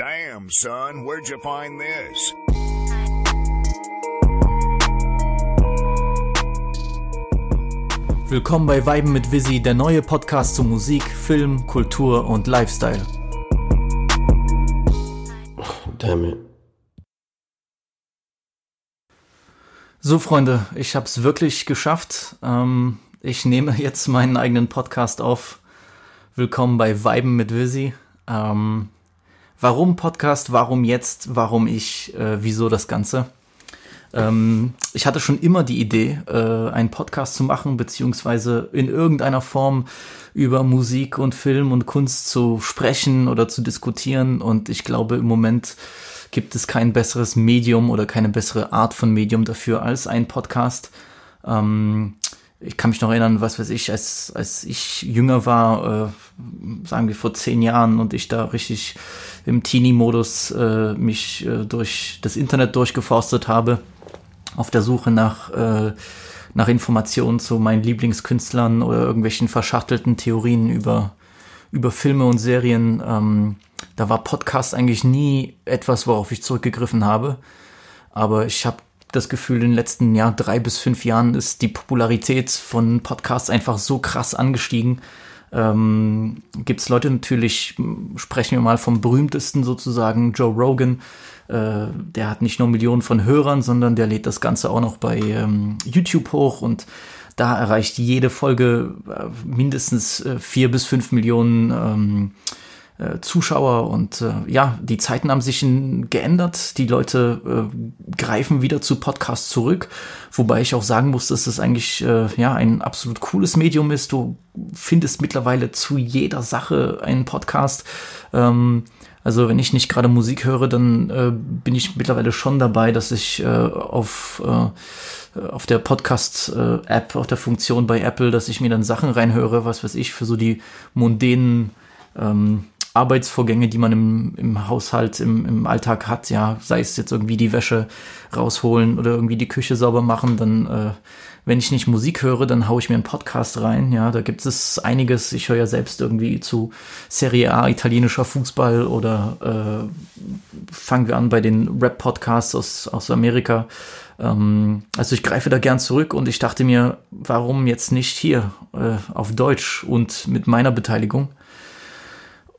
Damn, son, where'd you find this? Willkommen bei Weiben mit Visi, der neue Podcast zu Musik, Film, Kultur und Lifestyle. Damn it. So, Freunde, ich habe es wirklich geschafft. Ähm, ich nehme jetzt meinen eigenen Podcast auf. Willkommen bei Weiben mit Visi. Ähm, warum Podcast? Warum jetzt? Warum ich? Äh, wieso das Ganze? Ähm, ich hatte schon immer die Idee, äh, einen Podcast zu machen, beziehungsweise in irgendeiner Form über Musik und Film und Kunst zu sprechen oder zu diskutieren. Und ich glaube, im Moment gibt es kein besseres Medium oder keine bessere Art von Medium dafür als ein Podcast. Ähm, ich kann mich noch erinnern, was weiß ich, als, als ich jünger war, äh, sagen wir vor zehn Jahren und ich da richtig im Teenie-Modus äh, mich äh, durch das Internet durchgeforstet habe, auf der Suche nach, äh, nach Informationen zu meinen Lieblingskünstlern oder irgendwelchen verschachtelten Theorien über, über Filme und Serien. Ähm, da war Podcast eigentlich nie etwas, worauf ich zurückgegriffen habe. Aber ich habe das Gefühl, in den letzten ja, drei bis fünf Jahren ist die Popularität von Podcasts einfach so krass angestiegen. Ähm, Gibt es Leute natürlich, sprechen wir mal vom berühmtesten sozusagen, Joe Rogan. Äh, der hat nicht nur Millionen von Hörern, sondern der lädt das Ganze auch noch bei ähm, YouTube hoch und da erreicht jede Folge äh, mindestens äh, vier bis fünf Millionen ähm, äh, Zuschauer und äh, ja, die Zeiten haben sich geändert. Die Leute äh, greifen wieder zu Podcasts zurück, wobei ich auch sagen muss, dass es eigentlich äh, ja ein absolut cooles Medium ist. Du findest mittlerweile zu jeder Sache einen Podcast. Ähm, also wenn ich nicht gerade Musik höre, dann äh, bin ich mittlerweile schon dabei, dass ich äh, auf äh, auf der Podcast-App, auf der Funktion bei Apple, dass ich mir dann Sachen reinhöre, was weiß ich, für so die mundänen ähm, Arbeitsvorgänge, die man im, im Haushalt, im, im Alltag hat, ja, sei es jetzt irgendwie die Wäsche rausholen oder irgendwie die Küche sauber machen, dann, äh, wenn ich nicht Musik höre, dann haue ich mir einen Podcast rein, ja, da gibt es einiges, ich höre ja selbst irgendwie zu Serie A, italienischer Fußball oder äh, fangen wir an bei den Rap-Podcasts aus, aus Amerika, ähm, also ich greife da gern zurück und ich dachte mir, warum jetzt nicht hier äh, auf Deutsch und mit meiner Beteiligung?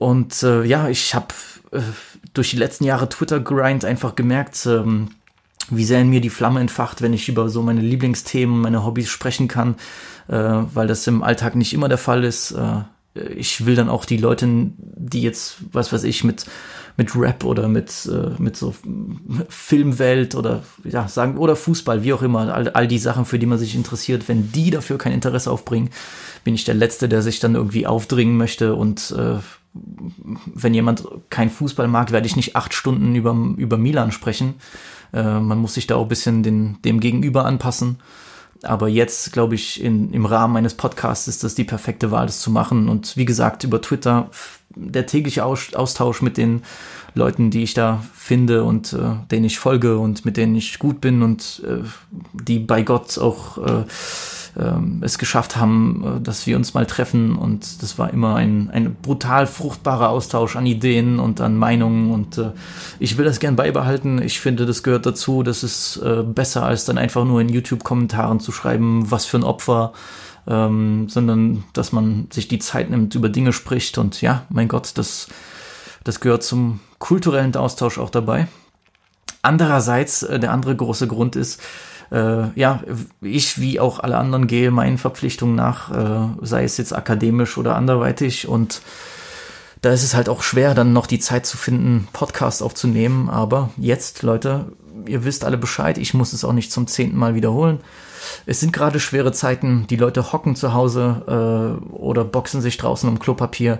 Und äh, ja, ich habe äh, durch die letzten Jahre Twitter-Grind einfach gemerkt, ähm, wie sehr in mir die Flamme entfacht, wenn ich über so meine Lieblingsthemen, meine Hobbys sprechen kann, äh, weil das im Alltag nicht immer der Fall ist. Äh, ich will dann auch die Leute, die jetzt, was weiß ich, mit mit Rap oder mit äh, mit so Filmwelt oder ja sagen oder Fußball, wie auch immer, all, all die Sachen, für die man sich interessiert, wenn die dafür kein Interesse aufbringen, bin ich der Letzte, der sich dann irgendwie aufdringen möchte und äh, wenn jemand kein Fußball mag, werde ich nicht acht Stunden über, über Milan sprechen. Äh, man muss sich da auch ein bisschen den, dem Gegenüber anpassen. Aber jetzt, glaube ich, in, im Rahmen eines Podcasts ist das die perfekte Wahl, das zu machen. Und wie gesagt, über Twitter der tägliche Austausch mit den Leuten, die ich da finde und äh, denen ich folge und mit denen ich gut bin und äh, die bei Gott auch äh, ähm, es geschafft haben, äh, dass wir uns mal treffen und das war immer ein, ein brutal fruchtbarer Austausch an Ideen und an Meinungen und äh, ich will das gern beibehalten. Ich finde, das gehört dazu. Das ist äh, besser als dann einfach nur in YouTube-Kommentaren zu schreiben, was für ein Opfer. Ähm, sondern dass man sich die Zeit nimmt, über Dinge spricht und ja, mein Gott, das, das gehört zum kulturellen Austausch auch dabei. Andererseits, äh, der andere große Grund ist, äh, ja, ich wie auch alle anderen gehe meinen Verpflichtungen nach, äh, sei es jetzt akademisch oder anderweitig und da ist es halt auch schwer, dann noch die Zeit zu finden, Podcast aufzunehmen. Aber jetzt, Leute, ihr wisst alle Bescheid, ich muss es auch nicht zum zehnten Mal wiederholen. Es sind gerade schwere Zeiten, die Leute hocken zu Hause äh, oder boxen sich draußen um Klopapier.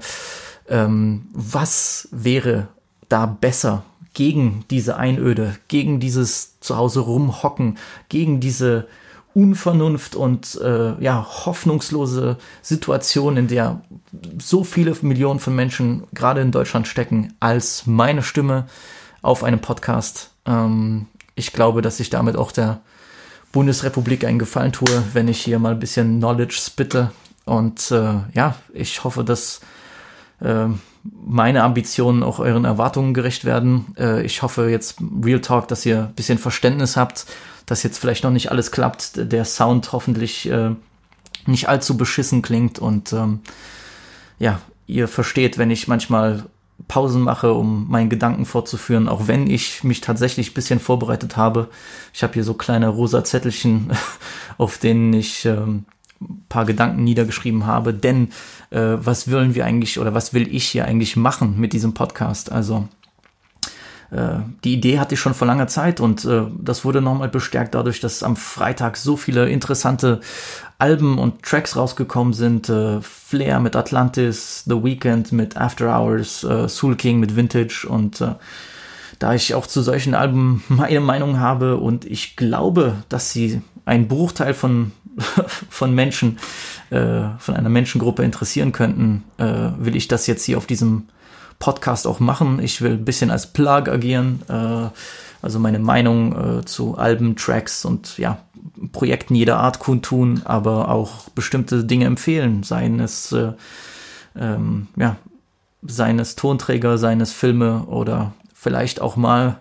Ähm, was wäre da besser gegen diese Einöde, gegen dieses Zuhause rumhocken, gegen diese Unvernunft und äh, ja hoffnungslose Situation, in der so viele Millionen von Menschen gerade in Deutschland stecken, als meine Stimme auf einem Podcast. Ähm, ich glaube, dass ich damit auch der Bundesrepublik einen Gefallen tue, wenn ich hier mal ein bisschen Knowledge spitte. Und äh, ja, ich hoffe, dass meine Ambitionen auch euren Erwartungen gerecht werden. Äh, ich hoffe jetzt Real Talk, dass ihr ein bisschen Verständnis habt, dass jetzt vielleicht noch nicht alles klappt, der Sound hoffentlich äh, nicht allzu beschissen klingt und ähm, ja, ihr versteht, wenn ich manchmal Pausen mache, um meinen Gedanken fortzuführen, auch wenn ich mich tatsächlich ein bisschen vorbereitet habe. Ich habe hier so kleine rosa Zettelchen, auf denen ich ähm, paar Gedanken niedergeschrieben habe. Denn äh, was wollen wir eigentlich oder was will ich hier eigentlich machen mit diesem Podcast? Also äh, die Idee hatte ich schon vor langer Zeit und äh, das wurde nochmal bestärkt dadurch, dass am Freitag so viele interessante Alben und Tracks rausgekommen sind. Äh, Flair mit Atlantis, The Weeknd mit After Hours, äh, Soul King mit Vintage und äh, da ich auch zu solchen Alben meine Meinung habe und ich glaube, dass sie einen Bruchteil von, von Menschen, äh, von einer Menschengruppe interessieren könnten, äh, will ich das jetzt hier auf diesem Podcast auch machen. Ich will ein bisschen als Plug agieren, äh, also meine Meinung äh, zu Alben, Tracks und ja, Projekten jeder Art kundtun, aber auch bestimmte Dinge empfehlen, seien es äh, ähm, ja, seines Tonträger, seines Filme oder vielleicht auch mal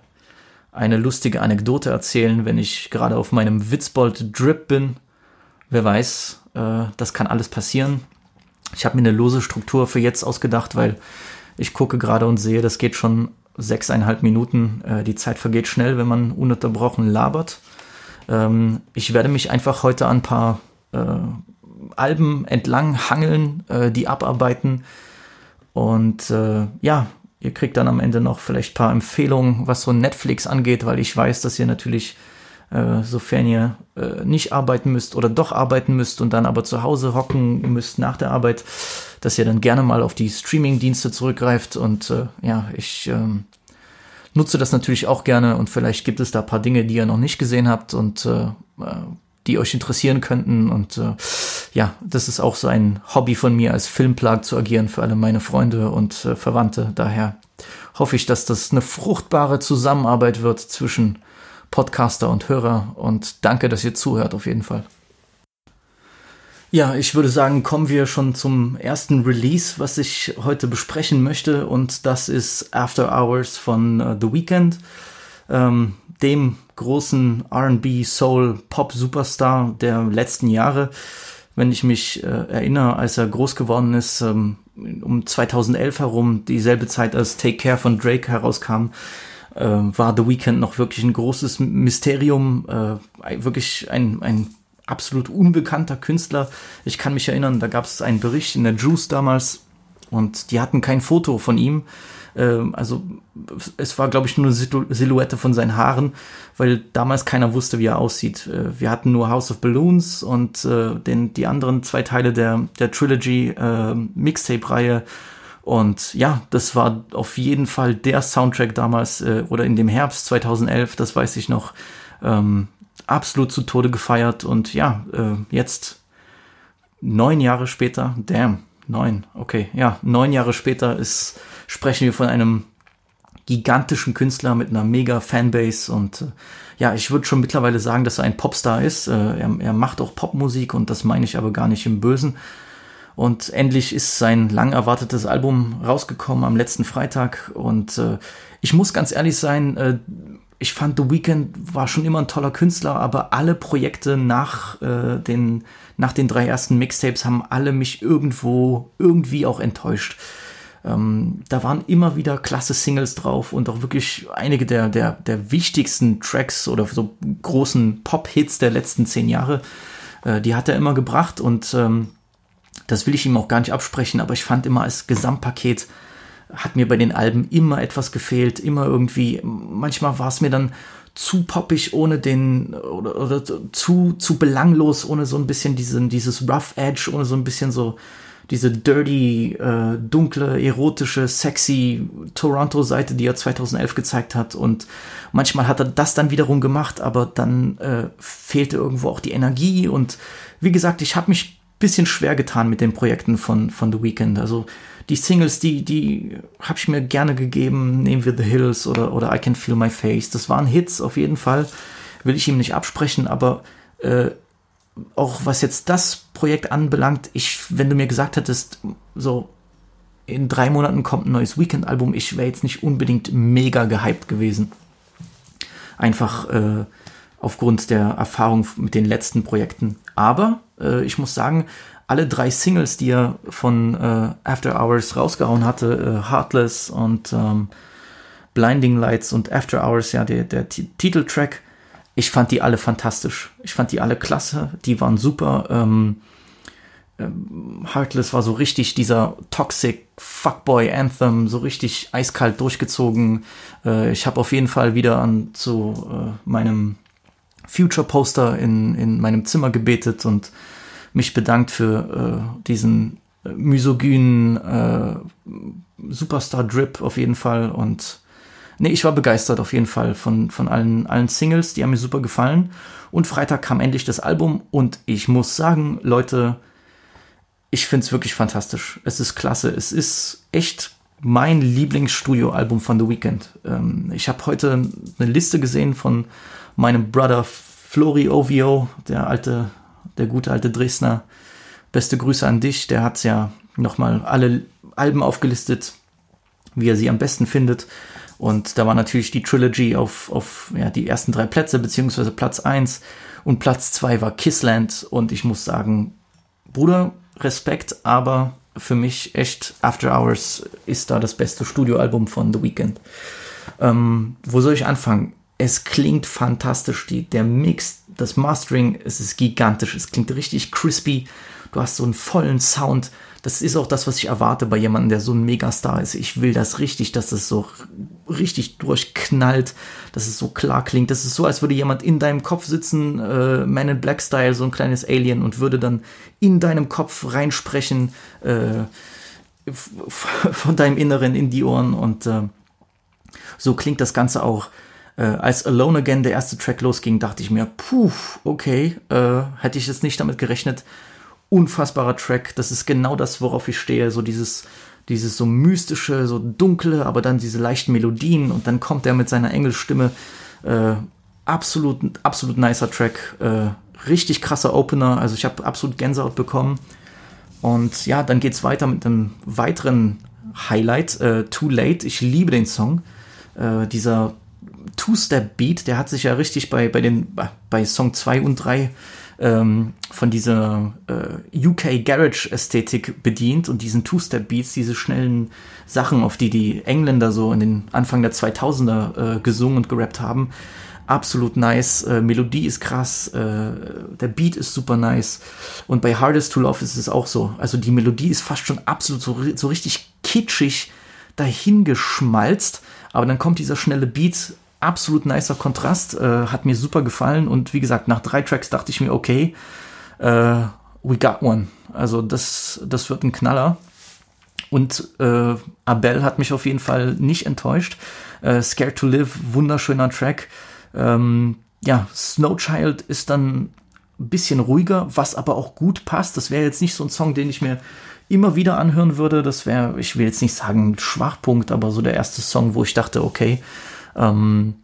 eine lustige Anekdote erzählen, wenn ich gerade auf meinem Witzbold-Drip bin. Wer weiß, äh, das kann alles passieren. Ich habe mir eine lose Struktur für jetzt ausgedacht, weil ich gucke gerade und sehe, das geht schon sechseinhalb Minuten. Äh, die Zeit vergeht schnell, wenn man ununterbrochen labert. Ähm, ich werde mich einfach heute an ein paar äh, Alben entlang hangeln, äh, die abarbeiten. Und äh, ja, ihr kriegt dann am Ende noch vielleicht ein paar Empfehlungen, was so Netflix angeht, weil ich weiß, dass ihr natürlich äh, sofern ihr äh, nicht arbeiten müsst oder doch arbeiten müsst und dann aber zu Hause hocken müsst nach der Arbeit, dass ihr dann gerne mal auf die Streaming-Dienste zurückgreift. Und äh, ja, ich ähm, nutze das natürlich auch gerne und vielleicht gibt es da ein paar Dinge, die ihr noch nicht gesehen habt und äh, äh die euch interessieren könnten. Und äh, ja, das ist auch so ein Hobby von mir, als Filmplag zu agieren für alle meine Freunde und äh, Verwandte. Daher hoffe ich, dass das eine fruchtbare Zusammenarbeit wird zwischen Podcaster und Hörer und danke, dass ihr zuhört auf jeden Fall. Ja, ich würde sagen, kommen wir schon zum ersten Release, was ich heute besprechen möchte und das ist After Hours von uh, The Weeknd, ähm, dem großen R&B Soul Pop Superstar der letzten Jahre. Wenn ich mich äh, erinnere, als er groß geworden ist, ähm, um 2011 herum, dieselbe Zeit als Take Care von Drake herauskam, äh, war The Weeknd noch wirklich ein großes Mysterium, äh, wirklich ein, ein absolut unbekannter Künstler. Ich kann mich erinnern, da gab es einen Bericht in der Juice damals und die hatten kein Foto von ihm. Äh, also es war, glaube ich, nur eine Silhouette von seinen Haaren, weil damals keiner wusste, wie er aussieht. Äh, wir hatten nur House of Balloons und äh, den, die anderen zwei Teile der, der Trilogy äh, Mixtape-Reihe und ja, das war auf jeden Fall der Soundtrack damals äh, oder in dem Herbst 2011, das weiß ich noch, ähm, absolut zu Tode gefeiert. Und ja, äh, jetzt neun Jahre später, damn, neun, okay, ja, neun Jahre später ist, sprechen wir von einem gigantischen Künstler mit einer mega Fanbase und äh, ja, ich würde schon mittlerweile sagen, dass er ein Popstar ist. Äh, er, er macht auch Popmusik und das meine ich aber gar nicht im Bösen. Und endlich ist sein lang erwartetes Album rausgekommen am letzten Freitag. Und äh, ich muss ganz ehrlich sein, äh, ich fand The Weeknd war schon immer ein toller Künstler, aber alle Projekte nach, äh, den, nach den drei ersten Mixtapes haben alle mich irgendwo, irgendwie auch enttäuscht. Ähm, da waren immer wieder klasse Singles drauf und auch wirklich einige der, der, der wichtigsten Tracks oder so großen Pop-Hits der letzten zehn Jahre, äh, die hat er immer gebracht und ähm, das will ich ihm auch gar nicht absprechen, aber ich fand immer als Gesamtpaket hat mir bei den Alben immer etwas gefehlt, immer irgendwie, manchmal war es mir dann zu poppig ohne den oder, oder zu zu belanglos ohne so ein bisschen diesen dieses rough edge ohne so ein bisschen so diese dirty äh, dunkle erotische sexy Toronto Seite die er 2011 gezeigt hat und manchmal hat er das dann wiederum gemacht aber dann äh, fehlte irgendwo auch die Energie und wie gesagt ich habe mich bisschen schwer getan mit den Projekten von, von The Weeknd. Also die Singles, die, die habe ich mir gerne gegeben. Nehmen wir The Hills oder, oder I Can Feel My Face. Das waren Hits auf jeden Fall. Will ich ihm nicht absprechen, aber äh, auch was jetzt das Projekt anbelangt, ich, wenn du mir gesagt hättest, so in drei Monaten kommt ein neues Weekend-Album. Ich wäre jetzt nicht unbedingt mega gehypt gewesen. Einfach äh, aufgrund der Erfahrung mit den letzten Projekten. Aber äh, ich muss sagen, alle drei Singles, die er von äh, After Hours rausgehauen hatte, äh, Heartless und ähm, Blinding Lights und After Hours, ja, der, der Titeltrack, ich fand die alle fantastisch. Ich fand die alle klasse, die waren super. Ähm, ähm, Heartless war so richtig dieser Toxic Fuckboy Anthem, so richtig eiskalt durchgezogen. Äh, ich habe auf jeden Fall wieder an zu äh, meinem Future Poster in, in meinem Zimmer gebetet und mich bedankt für äh, diesen äh, misogynen äh, Superstar Drip auf jeden Fall und nee, ich war begeistert auf jeden Fall von, von allen, allen Singles, die haben mir super gefallen und Freitag kam endlich das Album und ich muss sagen, Leute, ich finde es wirklich fantastisch. Es ist klasse. Es ist echt mein Lieblingsstudioalbum von The Weeknd. Ähm, ich habe heute eine Liste gesehen von meinem Brother Flori Ovio, der alte, der gute alte Dresdner. Beste Grüße an dich. Der hat ja nochmal alle Alben aufgelistet, wie er sie am besten findet. Und da war natürlich die Trilogy auf, auf ja, die ersten drei Plätze, beziehungsweise Platz eins Und Platz zwei war Kissland. Und ich muss sagen, Bruder, Respekt, aber für mich echt After Hours ist da das beste Studioalbum von The Weeknd. Ähm, wo soll ich anfangen? Es klingt fantastisch. Die, der Mix, das Mastering, es ist gigantisch. Es klingt richtig crispy. Du hast so einen vollen Sound das ist auch das, was ich erwarte bei jemandem, der so ein Megastar ist. Ich will das richtig, dass es so richtig durchknallt, dass es so klar klingt. Das ist so, als würde jemand in deinem Kopf sitzen, äh, Man in Black Style, so ein kleines Alien und würde dann in deinem Kopf reinsprechen, äh, von deinem Inneren in die Ohren und äh, so klingt das Ganze auch. Äh, als Alone Again der erste Track losging, dachte ich mir, puh, okay, äh, hätte ich jetzt nicht damit gerechnet, unfassbarer Track. Das ist genau das, worauf ich stehe. So dieses, dieses so mystische, so dunkle, aber dann diese leichten Melodien und dann kommt er mit seiner Engelstimme. Äh, absolut, absolut nicer Track. Äh, richtig krasser Opener. Also ich habe absolut Gänsehaut bekommen. Und ja, dann geht's weiter mit einem weiteren Highlight, äh, Too Late. Ich liebe den Song. Äh, dieser Two-Step-Beat, der hat sich ja richtig bei, bei, den, bei Song 2 und 3 ähm, von dieser äh, UK Garage Ästhetik bedient und diesen Two-Step Beats, diese schnellen Sachen, auf die die Engländer so in den Anfang der 2000er äh, gesungen und gerappt haben. Absolut nice, äh, Melodie ist krass, äh, der Beat ist super nice und bei Hardest to Love ist es auch so. Also die Melodie ist fast schon absolut so, so richtig kitschig dahingeschmalzt, aber dann kommt dieser schnelle Beat absolut nicer Kontrast, äh, hat mir super gefallen und wie gesagt, nach drei Tracks dachte ich mir, okay, äh, we got one. Also das, das wird ein Knaller. Und äh, Abel hat mich auf jeden Fall nicht enttäuscht. Äh, Scared to Live, wunderschöner Track. Ähm, ja, Snowchild ist dann ein bisschen ruhiger, was aber auch gut passt. Das wäre jetzt nicht so ein Song, den ich mir immer wieder anhören würde. Das wäre, ich will jetzt nicht sagen Schwachpunkt, aber so der erste Song, wo ich dachte, okay, ähm,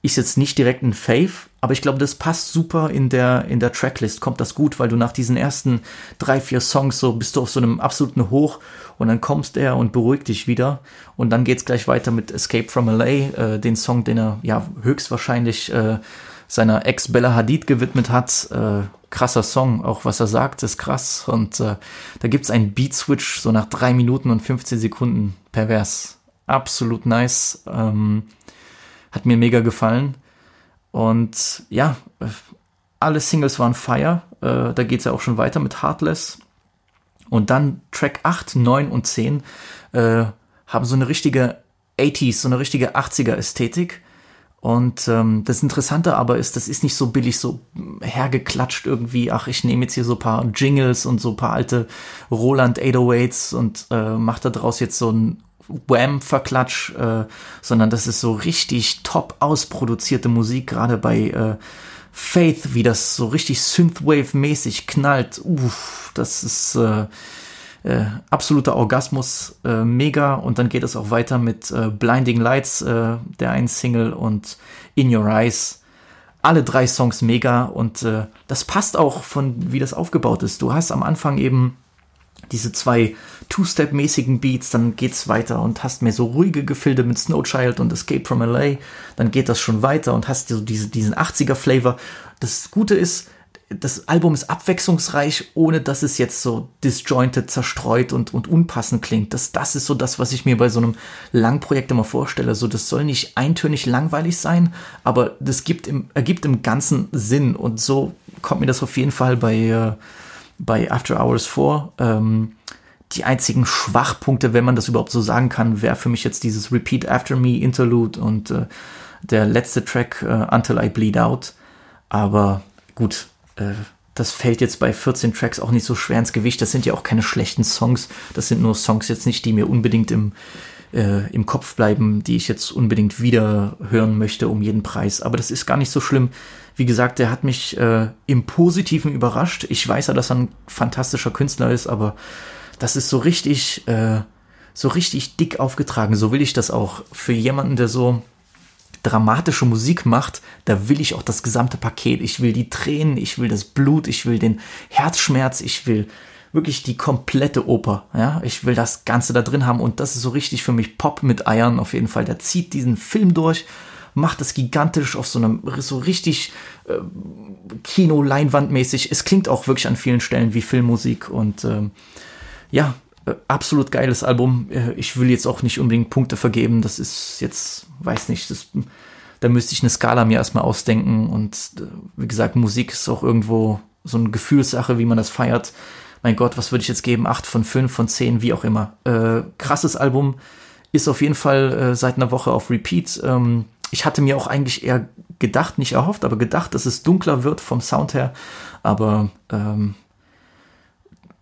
ist jetzt nicht direkt ein Fave, aber ich glaube, das passt super in der, in der Tracklist, kommt das gut, weil du nach diesen ersten drei, vier Songs so bist du auf so einem absoluten Hoch und dann kommst er und beruhigt dich wieder und dann geht's gleich weiter mit Escape from LA, äh, den Song, den er ja höchstwahrscheinlich äh, seiner Ex Bella Hadid gewidmet hat. Äh, krasser Song, auch was er sagt, ist krass und äh, da gibt's einen Beat Switch so nach drei Minuten und 15 Sekunden pervers. Absolut nice. Ähm, hat mir mega gefallen. Und ja, alle Singles waren Fire. Äh, da geht es ja auch schon weiter mit Heartless. Und dann Track 8, 9 und 10 äh, haben so eine richtige 80s, so eine richtige 80er Ästhetik. Und ähm, das Interessante aber ist, das ist nicht so billig, so hergeklatscht irgendwie, ach, ich nehme jetzt hier so ein paar Jingles und so ein paar alte Roland 808s und äh, mache da draus jetzt so ein Wham-Verklatsch, äh, sondern das ist so richtig top ausproduzierte Musik, gerade bei äh, Faith, wie das so richtig Synthwave-mäßig knallt. Uff, das ist äh, äh, absoluter Orgasmus, äh, mega. Und dann geht es auch weiter mit äh, Blinding Lights, äh, der einen Single, und In Your Eyes. Alle drei Songs mega und äh, das passt auch von wie das aufgebaut ist. Du hast am Anfang eben diese zwei Two-Step-mäßigen Beats, dann geht's weiter und hast mehr so ruhige Gefilde mit Snowchild und Escape from LA, dann geht das schon weiter und hast so diese, diesen 80er-Flavor. Das Gute ist, das Album ist abwechslungsreich, ohne dass es jetzt so disjointed, zerstreut und, und unpassend klingt. Das, das ist so das, was ich mir bei so einem Langprojekt immer vorstelle. So, das soll nicht eintönig langweilig sein, aber das gibt im, ergibt im Ganzen Sinn. Und so kommt mir das auf jeden Fall bei, äh, bei After Hours vor. Ähm, die einzigen Schwachpunkte, wenn man das überhaupt so sagen kann, wäre für mich jetzt dieses Repeat After Me Interlude und äh, der letzte Track äh, Until I Bleed Out. Aber gut, äh, das fällt jetzt bei 14 Tracks auch nicht so schwer ins Gewicht. Das sind ja auch keine schlechten Songs. Das sind nur Songs jetzt nicht, die mir unbedingt im, äh, im Kopf bleiben, die ich jetzt unbedingt wieder hören möchte um jeden Preis. Aber das ist gar nicht so schlimm. Wie gesagt, der hat mich äh, im Positiven überrascht. Ich weiß ja, dass er ein fantastischer Künstler ist, aber das ist so richtig, äh, so richtig dick aufgetragen. So will ich das auch für jemanden, der so dramatische Musik macht, da will ich auch das gesamte Paket. Ich will die Tränen, ich will das Blut, ich will den Herzschmerz, ich will wirklich die komplette Oper. Ja, ich will das Ganze da drin haben und das ist so richtig für mich Pop mit Eiern auf jeden Fall. Der zieht diesen Film durch, macht das gigantisch auf so einem so richtig äh, Kino-Leinwandmäßig. Es klingt auch wirklich an vielen Stellen wie Filmmusik und ähm, ja, äh, absolut geiles Album. Äh, ich will jetzt auch nicht unbedingt Punkte vergeben. Das ist jetzt, weiß nicht, das, da müsste ich eine Skala mir erstmal ausdenken. Und äh, wie gesagt, Musik ist auch irgendwo so eine Gefühlssache, wie man das feiert. Mein Gott, was würde ich jetzt geben? Acht von fünf, von zehn, wie auch immer. Äh, krasses Album. Ist auf jeden Fall äh, seit einer Woche auf Repeat. Ähm, ich hatte mir auch eigentlich eher gedacht, nicht erhofft, aber gedacht, dass es dunkler wird vom Sound her. Aber ähm,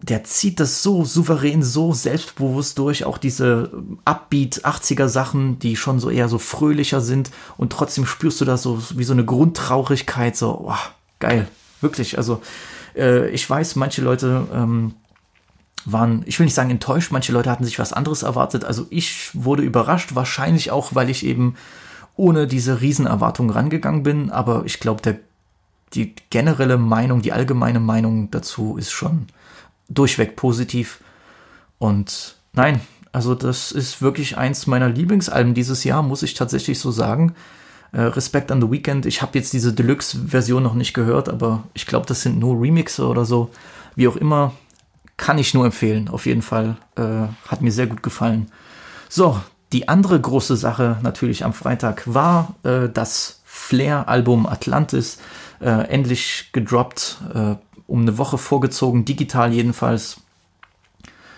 der zieht das so souverän, so selbstbewusst durch, auch diese Upbeat 80er Sachen, die schon so eher so fröhlicher sind und trotzdem spürst du da so wie so eine Grundtraurigkeit, so, oh, geil, wirklich, also äh, ich weiß, manche Leute ähm, waren, ich will nicht sagen enttäuscht, manche Leute hatten sich was anderes erwartet, also ich wurde überrascht, wahrscheinlich auch, weil ich eben ohne diese Riesenerwartungen rangegangen bin, aber ich glaube, die generelle Meinung, die allgemeine Meinung dazu ist schon durchweg positiv. Und nein, also das ist wirklich eins meiner Lieblingsalben dieses Jahr, muss ich tatsächlich so sagen. Äh, Respekt an The Weekend. Ich habe jetzt diese Deluxe-Version noch nicht gehört, aber ich glaube, das sind nur Remixe oder so. Wie auch immer, kann ich nur empfehlen. Auf jeden Fall äh, hat mir sehr gut gefallen. So, die andere große Sache natürlich am Freitag war äh, das Flair-Album Atlantis. Äh, endlich gedroppt äh, um eine Woche vorgezogen, digital jedenfalls.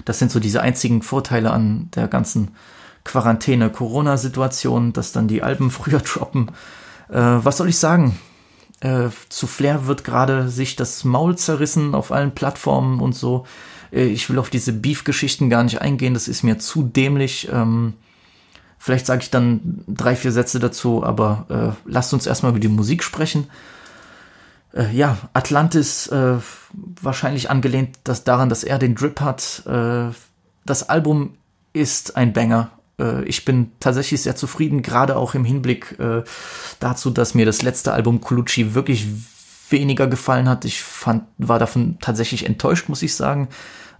Das sind so diese einzigen Vorteile an der ganzen Quarantäne-Corona-Situation, dass dann die Alben früher droppen. Äh, was soll ich sagen? Äh, zu Flair wird gerade sich das Maul zerrissen auf allen Plattformen und so. Äh, ich will auf diese Beef-Geschichten gar nicht eingehen, das ist mir zu dämlich. Ähm, vielleicht sage ich dann drei, vier Sätze dazu, aber äh, lasst uns erstmal über die Musik sprechen äh, ja, Atlantis äh, wahrscheinlich angelehnt dass daran, dass er den Drip hat. Das Album ist ein Banger. Äh, ich bin tatsächlich sehr zufrieden, gerade auch im Hinblick äh, dazu, dass mir das letzte Album Colucci wirklich weniger gefallen hat. Ich fand, war davon tatsächlich enttäuscht, muss ich sagen.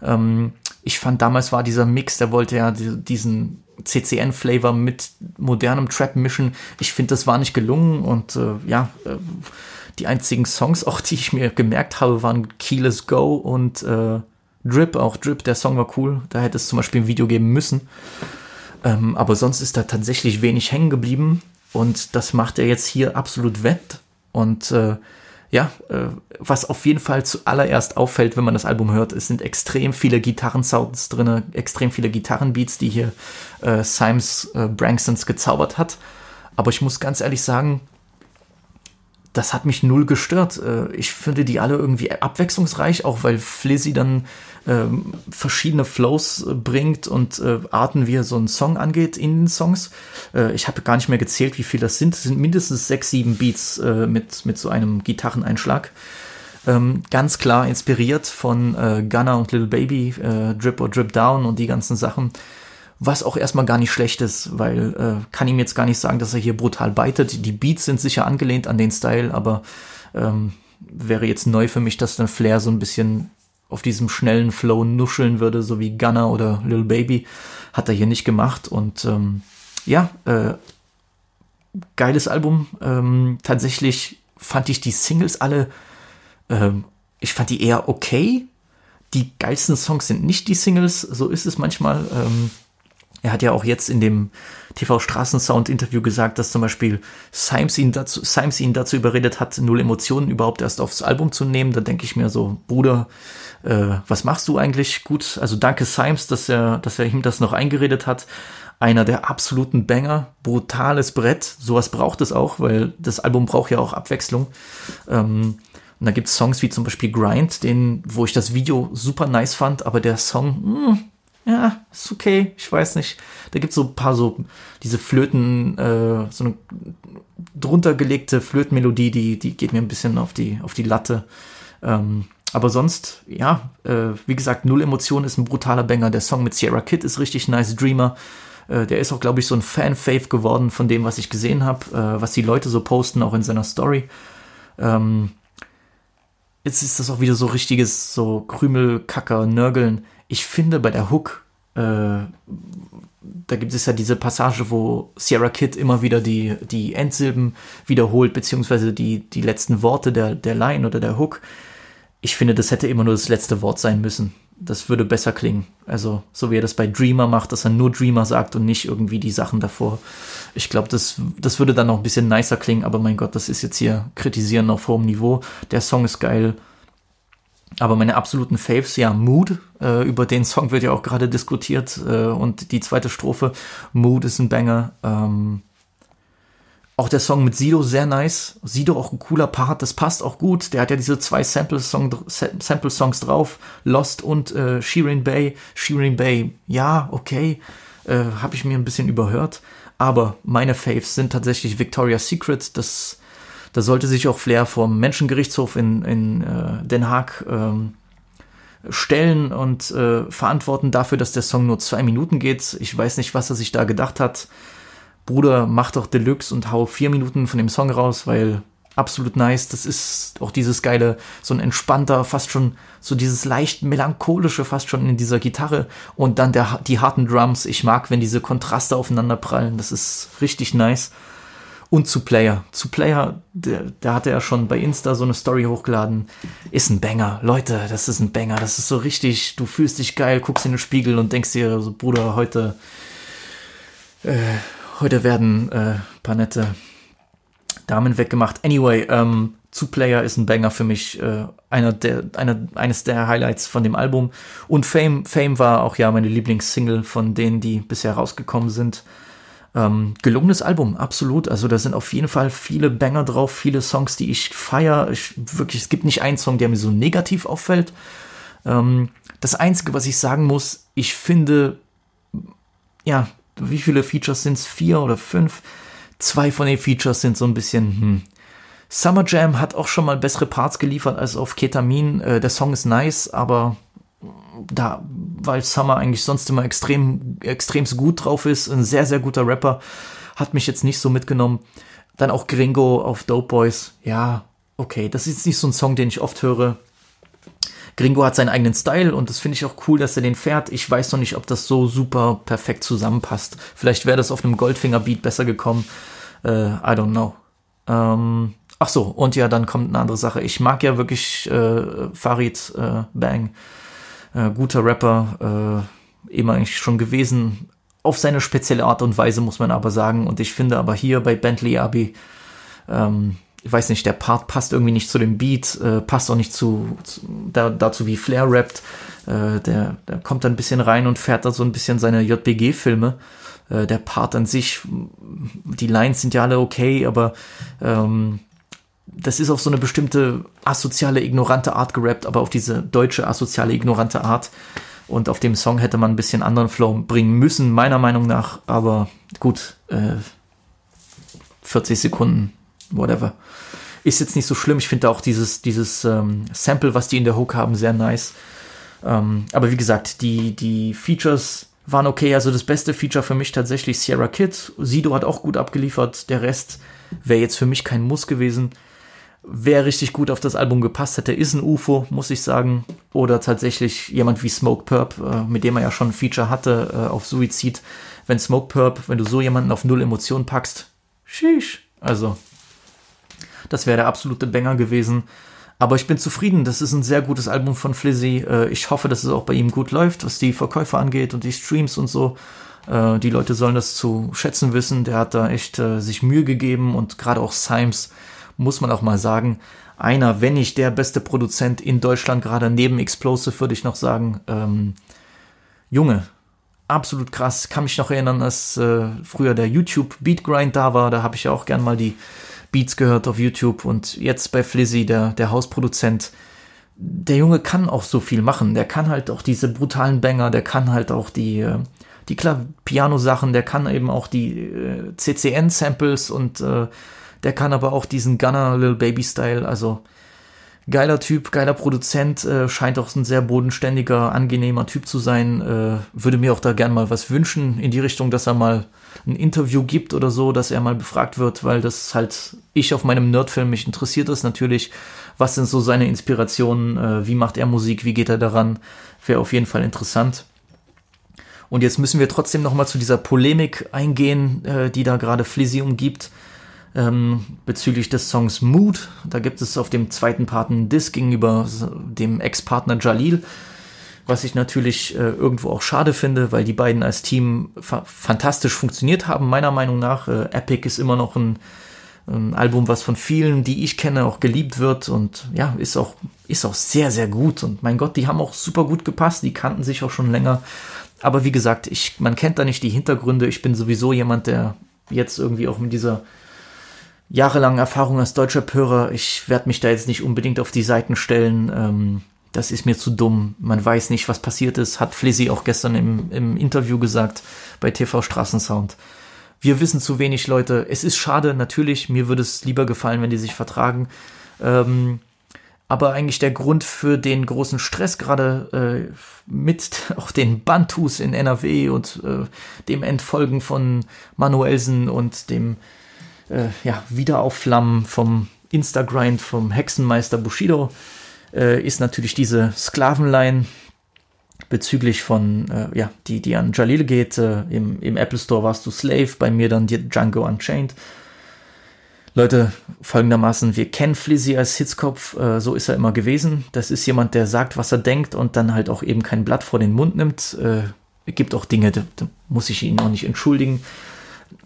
Ähm, ich fand damals war dieser Mix, der wollte ja diesen CCN-Flavor mit modernem Trap mischen. Ich finde, das war nicht gelungen und äh, ja, äh, die einzigen Songs, auch die ich mir gemerkt habe, waren Keyless Go und äh, Drip. Auch Drip, der Song war cool. Da hätte es zum Beispiel ein Video geben müssen. Ähm, aber sonst ist da tatsächlich wenig hängen geblieben. Und das macht er jetzt hier absolut wett. Und äh, ja, äh, was auf jeden Fall zuallererst auffällt, wenn man das Album hört, es sind extrem viele Gitarrensounds drin, extrem viele Gitarrenbeats, die hier äh, Symes äh, Branksons gezaubert hat. Aber ich muss ganz ehrlich sagen, das hat mich null gestört. Äh, ich finde die alle irgendwie abwechslungsreich, auch weil Flizzy dann ähm, verschiedene Flows äh, bringt und äh, Arten, wie er so einen Song angeht in den Songs. Äh, ich habe gar nicht mehr gezählt, wie viel das sind. Es sind mindestens sechs, sieben Beats äh, mit, mit so einem Gitarreneinschlag. Ähm, ganz klar inspiriert von äh, Gunner und Little Baby, Drip or Drip Down und die ganzen Sachen was auch erstmal gar nicht schlecht ist, weil äh, kann ihm jetzt gar nicht sagen, dass er hier brutal beitet. Die Beats sind sicher angelehnt an den Style, aber ähm, wäre jetzt neu für mich, dass dann Flair so ein bisschen auf diesem schnellen Flow nuscheln würde, so wie Gunner oder Lil Baby, hat er hier nicht gemacht. Und ähm, ja, äh, geiles Album. Ähm, tatsächlich fand ich die Singles alle, ähm, ich fand die eher okay. Die geilsten Songs sind nicht die Singles, so ist es manchmal. Ähm, er hat ja auch jetzt in dem TV Straßensound Interview gesagt, dass zum Beispiel Symes ihn dazu, Symes ihn dazu überredet hat, null Emotionen überhaupt erst aufs Album zu nehmen. Da denke ich mir so, Bruder, äh, was machst du eigentlich? Gut, also danke Symes, dass er, dass er ihm das noch eingeredet hat. Einer der absoluten Banger, brutales Brett. Sowas braucht es auch, weil das Album braucht ja auch Abwechslung. Ähm, und da gibt es Songs wie zum Beispiel Grind, den, wo ich das Video super nice fand, aber der Song, mh, hm, ja, ist okay, ich weiß nicht. Da gibt es so ein paar so, diese Flöten, äh, so eine drunter gelegte Flötenmelodie, die, die geht mir ein bisschen auf die, auf die Latte. Ähm, aber sonst, ja, äh, wie gesagt, Null Emotion ist ein brutaler Banger. Der Song mit Sierra Kid ist richtig nice, Dreamer. Äh, der ist auch, glaube ich, so ein Fan-Fave geworden von dem, was ich gesehen habe, äh, was die Leute so posten, auch in seiner Story. Ähm, jetzt ist das auch wieder so richtiges, so Krümelkacker, Nörgeln ich finde bei der Hook, äh, da gibt es ja diese Passage, wo Sierra Kid immer wieder die, die Endsilben wiederholt, beziehungsweise die, die letzten Worte der, der Line oder der Hook. Ich finde, das hätte immer nur das letzte Wort sein müssen. Das würde besser klingen. Also, so wie er das bei Dreamer macht, dass er nur Dreamer sagt und nicht irgendwie die Sachen davor. Ich glaube, das, das würde dann noch ein bisschen nicer klingen, aber mein Gott, das ist jetzt hier kritisieren auf hohem Niveau. Der Song ist geil. Aber meine absoluten Faves, ja, Mood, äh, über den Song wird ja auch gerade diskutiert äh, und die zweite Strophe, Mood ist ein Banger. Ähm, auch der Song mit Sido sehr nice. Sido auch ein cooler Part, das passt auch gut. Der hat ja diese zwei Sample-Songs Sample -Songs drauf, Lost und äh, Shirin Bay. Shirin Bay, ja, okay, äh, habe ich mir ein bisschen überhört. Aber meine Faves sind tatsächlich Victoria's Secret, das da sollte sich auch Flair vom Menschengerichtshof in, in äh, Den Haag ähm, stellen und äh, verantworten dafür, dass der Song nur zwei Minuten geht. Ich weiß nicht, was er sich da gedacht hat. Bruder, mach doch Deluxe und hau vier Minuten von dem Song raus, weil absolut nice. Das ist auch dieses geile, so ein entspannter, fast schon so dieses leicht melancholische, fast schon in dieser Gitarre und dann der, die harten Drums. Ich mag, wenn diese Kontraste aufeinander prallen. Das ist richtig nice. Und zu Player. Zu Player, der hatte ja schon bei Insta so eine Story hochgeladen. Ist ein Banger. Leute, das ist ein Banger. Das ist so richtig, du fühlst dich geil, guckst in den Spiegel und denkst dir, so, Bruder, heute, äh, heute werden äh, paar nette Damen weggemacht. Anyway, ähm, zu Player ist ein Banger für mich, äh, einer der, einer, eines der Highlights von dem Album. Und Fame, Fame war auch ja meine Lieblingssingle von denen, die bisher rausgekommen sind. Ähm, gelungenes Album, absolut. Also da sind auf jeden Fall viele Banger drauf, viele Songs, die ich feiere. Ich, wirklich, es gibt nicht einen Song, der mir so negativ auffällt. Ähm, das Einzige, was ich sagen muss, ich finde, ja, wie viele Features sind es? Vier oder fünf? Zwei von den Features sind so ein bisschen, hm. Summer Jam hat auch schon mal bessere Parts geliefert als auf Ketamin. Äh, der Song ist nice, aber da, weil Summer eigentlich sonst immer extrem, extremst gut drauf ist, ein sehr, sehr guter Rapper, hat mich jetzt nicht so mitgenommen. Dann auch Gringo auf Dope Boys, ja, okay, das ist nicht so ein Song, den ich oft höre. Gringo hat seinen eigenen Style und das finde ich auch cool, dass er den fährt. Ich weiß noch nicht, ob das so super perfekt zusammenpasst. Vielleicht wäre das auf einem Goldfinger-Beat besser gekommen. Äh, I don't know. Ähm, ach so, und ja, dann kommt eine andere Sache. Ich mag ja wirklich äh, Farid äh, Bang äh, guter Rapper, äh, immer eigentlich schon gewesen. Auf seine spezielle Art und Weise, muss man aber sagen. Und ich finde aber hier bei Bentley Abbey, ähm, ich weiß nicht, der Part passt irgendwie nicht zu dem Beat, äh, passt auch nicht zu, zu da, dazu, wie Flair rappt. Äh, der, der kommt da ein bisschen rein und fährt da so ein bisschen seine JBG-Filme. Äh, der Part an sich, die Lines sind ja alle okay, aber ähm, das ist auf so eine bestimmte asoziale, ignorante Art gerappt, aber auf diese deutsche asoziale, ignorante Art. Und auf dem Song hätte man ein bisschen anderen Flow bringen müssen, meiner Meinung nach. Aber gut, äh, 40 Sekunden, whatever. Ist jetzt nicht so schlimm. Ich finde auch dieses, dieses ähm, Sample, was die in der Hook haben, sehr nice. Ähm, aber wie gesagt, die, die Features waren okay. Also das beste Feature für mich tatsächlich Sierra Kid. Sido hat auch gut abgeliefert. Der Rest wäre jetzt für mich kein Muss gewesen. Wer richtig gut auf das Album gepasst hätte, ist ein UFO, muss ich sagen. Oder tatsächlich jemand wie Smoke Purp, äh, mit dem er ja schon ein Feature hatte äh, auf Suizid. Wenn Smoke Purp, wenn du so jemanden auf Null Emotionen packst, sheesh. Also, das wäre der absolute Banger gewesen. Aber ich bin zufrieden. Das ist ein sehr gutes Album von Flizzy. Äh, ich hoffe, dass es auch bei ihm gut läuft, was die Verkäufe angeht und die Streams und so. Äh, die Leute sollen das zu schätzen wissen. Der hat da echt äh, sich Mühe gegeben und gerade auch Symes muss man auch mal sagen, einer, wenn nicht der beste Produzent in Deutschland, gerade neben Explosive, würde ich noch sagen. Ähm, Junge, absolut krass. Kann mich noch erinnern, als äh, früher der YouTube Beat Grind da war. Da habe ich ja auch gern mal die Beats gehört auf YouTube. Und jetzt bei Flizzy, der, der Hausproduzent. Der Junge kann auch so viel machen. Der kann halt auch diese brutalen Banger, der kann halt auch die, äh, die Piano-Sachen, der kann eben auch die äh, CCN-Samples und äh, der kann aber auch diesen Gunner Little Baby Style, also geiler Typ, geiler Produzent, äh, scheint auch ein sehr bodenständiger, angenehmer Typ zu sein. Äh, würde mir auch da gern mal was wünschen in die Richtung, dass er mal ein Interview gibt oder so, dass er mal befragt wird, weil das halt ich auf meinem Nerdfilm mich interessiert ist natürlich. Was sind so seine Inspirationen? Äh, wie macht er Musik? Wie geht er daran? Wäre auf jeden Fall interessant. Und jetzt müssen wir trotzdem noch mal zu dieser Polemik eingehen, äh, die da gerade Flizzy umgibt ähm, bezüglich des Songs Mood. Da gibt es auf dem zweiten Part einen Diss gegenüber dem Ex-Partner Jalil, was ich natürlich äh, irgendwo auch schade finde, weil die beiden als Team fa fantastisch funktioniert haben, meiner Meinung nach. Äh, Epic ist immer noch ein, ein Album, was von vielen, die ich kenne, auch geliebt wird und ja, ist auch, ist auch sehr, sehr gut. Und mein Gott, die haben auch super gut gepasst, die kannten sich auch schon länger. Aber wie gesagt, ich, man kennt da nicht die Hintergründe. Ich bin sowieso jemand, der jetzt irgendwie auch mit dieser jahrelangen Erfahrung als deutscher Hörer. Ich werde mich da jetzt nicht unbedingt auf die Seiten stellen. Ähm, das ist mir zu dumm. Man weiß nicht, was passiert ist. Hat Flizzy auch gestern im, im Interview gesagt bei TV Straßensound. Wir wissen zu wenig, Leute. Es ist schade, natürlich. Mir würde es lieber gefallen, wenn die sich vertragen. Ähm, aber eigentlich der Grund für den großen Stress gerade äh, mit auch den Bantus in NRW und äh, dem Entfolgen von Manuelsen und dem äh, ja, Wiederaufflammen vom Instagrind vom Hexenmeister Bushido äh, ist natürlich diese Sklavenline bezüglich von, äh, ja, die, die an Jalil geht. Äh, im, Im Apple Store warst du Slave, bei mir dann Django Unchained. Leute, folgendermaßen, wir kennen Flizzy als Hitzkopf, äh, so ist er immer gewesen. Das ist jemand, der sagt, was er denkt und dann halt auch eben kein Blatt vor den Mund nimmt. Äh, gibt auch Dinge, da, da muss ich ihn auch nicht entschuldigen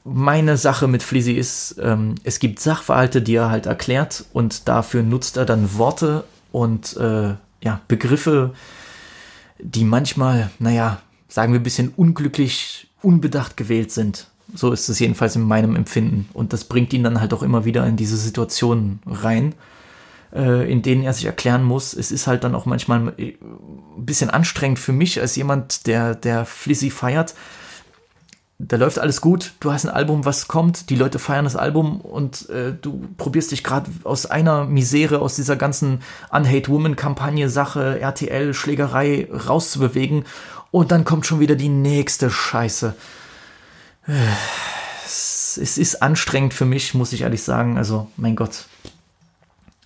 meine Sache mit Flizzy ist, ähm, es gibt Sachverhalte, die er halt erklärt und dafür nutzt er dann Worte und äh, ja, Begriffe, die manchmal, naja, sagen wir ein bisschen unglücklich, unbedacht gewählt sind. So ist es jedenfalls in meinem Empfinden. Und das bringt ihn dann halt auch immer wieder in diese Situationen rein, äh, in denen er sich erklären muss. Es ist halt dann auch manchmal äh, ein bisschen anstrengend für mich als jemand, der, der Flizzy feiert, da läuft alles gut, du hast ein Album, was kommt, die Leute feiern das Album und äh, du probierst dich gerade aus einer Misere, aus dieser ganzen Unhate Woman Kampagne, Sache, RTL, Schlägerei rauszubewegen und dann kommt schon wieder die nächste Scheiße. Es, ist anstrengend für mich, muss ich ehrlich sagen. Also, mein Gott.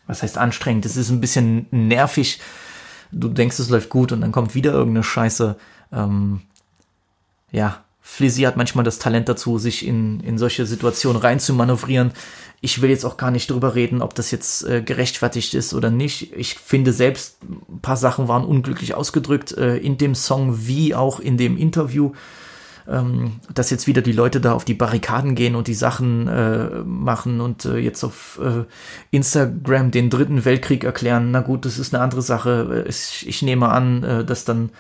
Was heißt anstrengend? Es ist ein bisschen nervig. Du denkst, es läuft gut und dann kommt wieder irgendeine Scheiße. Ähm, ja, Flizzy hat manchmal das Talent dazu, sich in, in solche Situationen rein zu manövrieren. Ich will jetzt auch gar nicht drüber reden, ob das jetzt äh, gerechtfertigt ist oder nicht. Ich finde selbst, ein paar Sachen waren unglücklich ausgedrückt äh, in dem Song wie auch in dem Interview. Ähm, dass jetzt wieder die Leute da auf die Barrikaden gehen und die Sachen äh, machen und äh, jetzt auf äh, Instagram den dritten Weltkrieg erklären. Na gut, das ist eine andere Sache. Ich, ich nehme an, äh, dass dann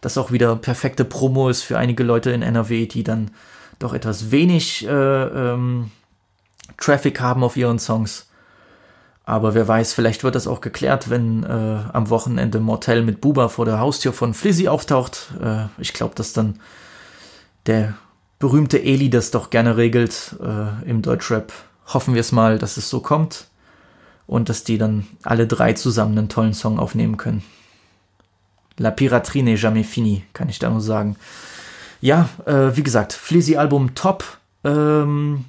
das auch wieder perfekte Promo ist für einige Leute in NRW, die dann doch etwas wenig äh, ähm, Traffic haben auf ihren Songs. Aber wer weiß, vielleicht wird das auch geklärt, wenn äh, am Wochenende Mortel mit Buba vor der Haustür von Flizzy auftaucht. Äh, ich glaube, dass dann der berühmte Eli das doch gerne regelt äh, im Deutschrap. Hoffen wir es mal, dass es so kommt und dass die dann alle drei zusammen einen tollen Song aufnehmen können. La Piraterie n'est jamais fini, kann ich da nur sagen. Ja, äh, wie gesagt, Flizzy Album top. Ähm,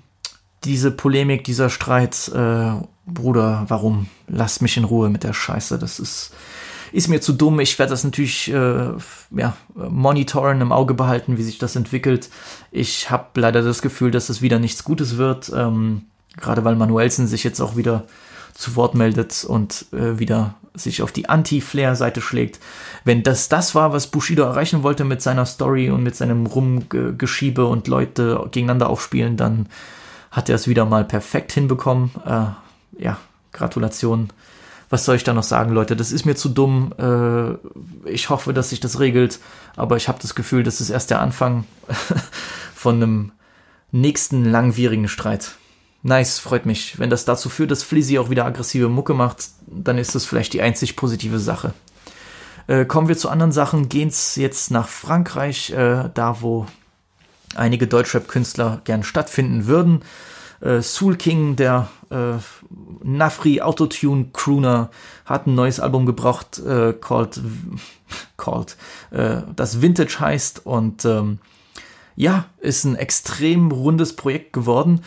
diese Polemik, dieser Streit, äh, Bruder, warum? Lass mich in Ruhe mit der Scheiße. Das ist, ist mir zu dumm. Ich werde das natürlich äh, ja, monitoren, im Auge behalten, wie sich das entwickelt. Ich habe leider das Gefühl, dass es wieder nichts Gutes wird. Ähm, gerade weil Manuelsen sich jetzt auch wieder zu Wort meldet und äh, wieder sich auf die Anti-Flair-Seite schlägt. Wenn das das war, was Bushido erreichen wollte mit seiner Story und mit seinem Rumgeschiebe und Leute gegeneinander aufspielen, dann hat er es wieder mal perfekt hinbekommen. Äh, ja, Gratulation. Was soll ich da noch sagen, Leute? Das ist mir zu dumm. Äh, ich hoffe, dass sich das regelt, aber ich habe das Gefühl, das ist erst der Anfang von einem nächsten langwierigen Streit. Nice, freut mich. Wenn das dazu führt, dass Flizzy auch wieder aggressive Mucke macht, dann ist das vielleicht die einzig positive Sache. Äh, kommen wir zu anderen Sachen. Gehen's jetzt nach Frankreich, äh, da wo einige Deutschrap-Künstler gern stattfinden würden. Äh, Soul King, der äh, Nafri Autotune Crooner, hat ein neues Album gebracht, äh, called, called äh, das Vintage heißt und ähm, ja, ist ein extrem rundes Projekt geworden.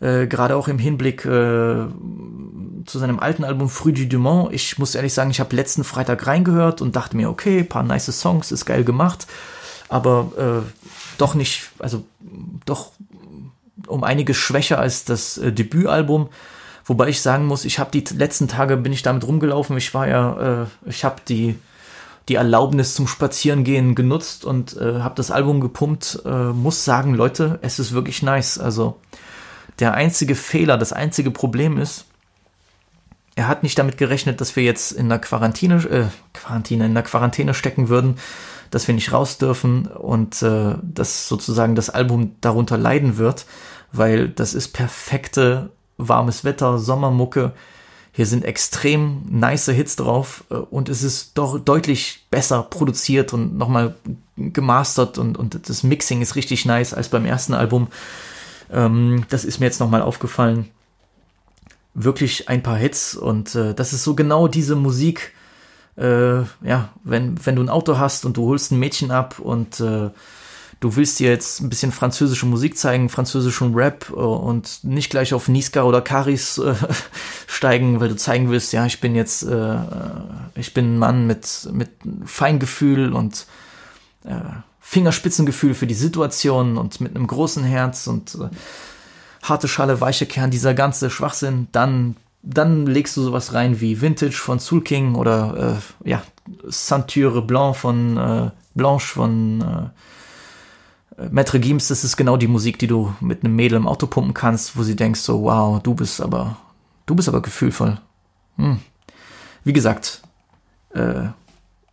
Äh, gerade auch im Hinblick äh, zu seinem alten Album Fruit du Mans. Ich muss ehrlich sagen, ich habe letzten Freitag reingehört und dachte mir, okay, paar nice Songs, ist geil gemacht, aber äh, doch nicht, also doch um einiges schwächer als das äh, Debütalbum. Wobei ich sagen muss, ich habe die letzten Tage bin ich damit rumgelaufen. Ich war ja, äh, ich habe die die Erlaubnis zum Spazierengehen genutzt und äh, habe das Album gepumpt. Äh, muss sagen, Leute, es ist wirklich nice. Also der einzige Fehler, das einzige Problem ist, er hat nicht damit gerechnet, dass wir jetzt in der Quarantäne, äh, Quarantäne, in der Quarantäne stecken würden, dass wir nicht raus dürfen und äh, dass sozusagen das Album darunter leiden wird, weil das ist perfekte warmes Wetter, Sommermucke. Hier sind extrem nice Hits drauf äh, und es ist doch deutlich besser produziert und nochmal gemastert und, und das Mixing ist richtig nice als beim ersten Album. Ähm, das ist mir jetzt nochmal aufgefallen. Wirklich ein paar Hits und äh, das ist so genau diese Musik, äh, ja, wenn, wenn du ein Auto hast und du holst ein Mädchen ab und äh, du willst dir jetzt ein bisschen französische Musik zeigen, französischen Rap äh, und nicht gleich auf Niska oder Karis äh, steigen, weil du zeigen willst, ja, ich bin jetzt, äh, ich bin ein Mann mit, mit Feingefühl und äh, Fingerspitzengefühl für die Situation und mit einem großen Herz und äh, harte Schale, weiche Kern, dieser ganze Schwachsinn, dann, dann legst du sowas rein wie Vintage von Soul King oder äh, ja, Ceinture Blanc von äh, Blanche von äh, Maître Gims, das ist genau die Musik, die du mit einem Mädel im Auto pumpen kannst, wo sie denkst so, wow, du bist aber, du bist aber gefühlvoll. Hm. Wie gesagt, äh,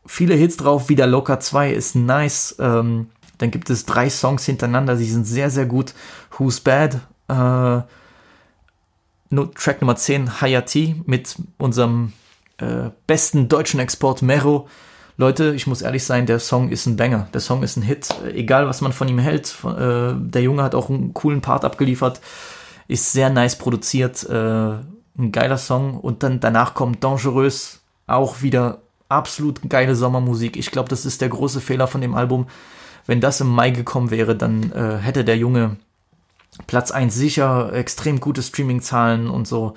viele Hits drauf, wieder Locker 2 ist nice. Ähm, dann gibt es drei Songs hintereinander, die sind sehr, sehr gut. Who's Bad? Äh, Track Nummer 10, Hayati, mit unserem äh, besten deutschen Export Mero. Leute, ich muss ehrlich sein, der Song ist ein Banger. Der Song ist ein Hit. Egal, was man von ihm hält. Äh, der Junge hat auch einen coolen Part abgeliefert. Ist sehr nice produziert. Äh, ein geiler Song. Und dann danach kommt Dangereux. Auch wieder absolut geile Sommermusik. Ich glaube, das ist der große Fehler von dem Album. Wenn das im Mai gekommen wäre, dann äh, hätte der Junge Platz 1 sicher, extrem gute Streaming-Zahlen und so.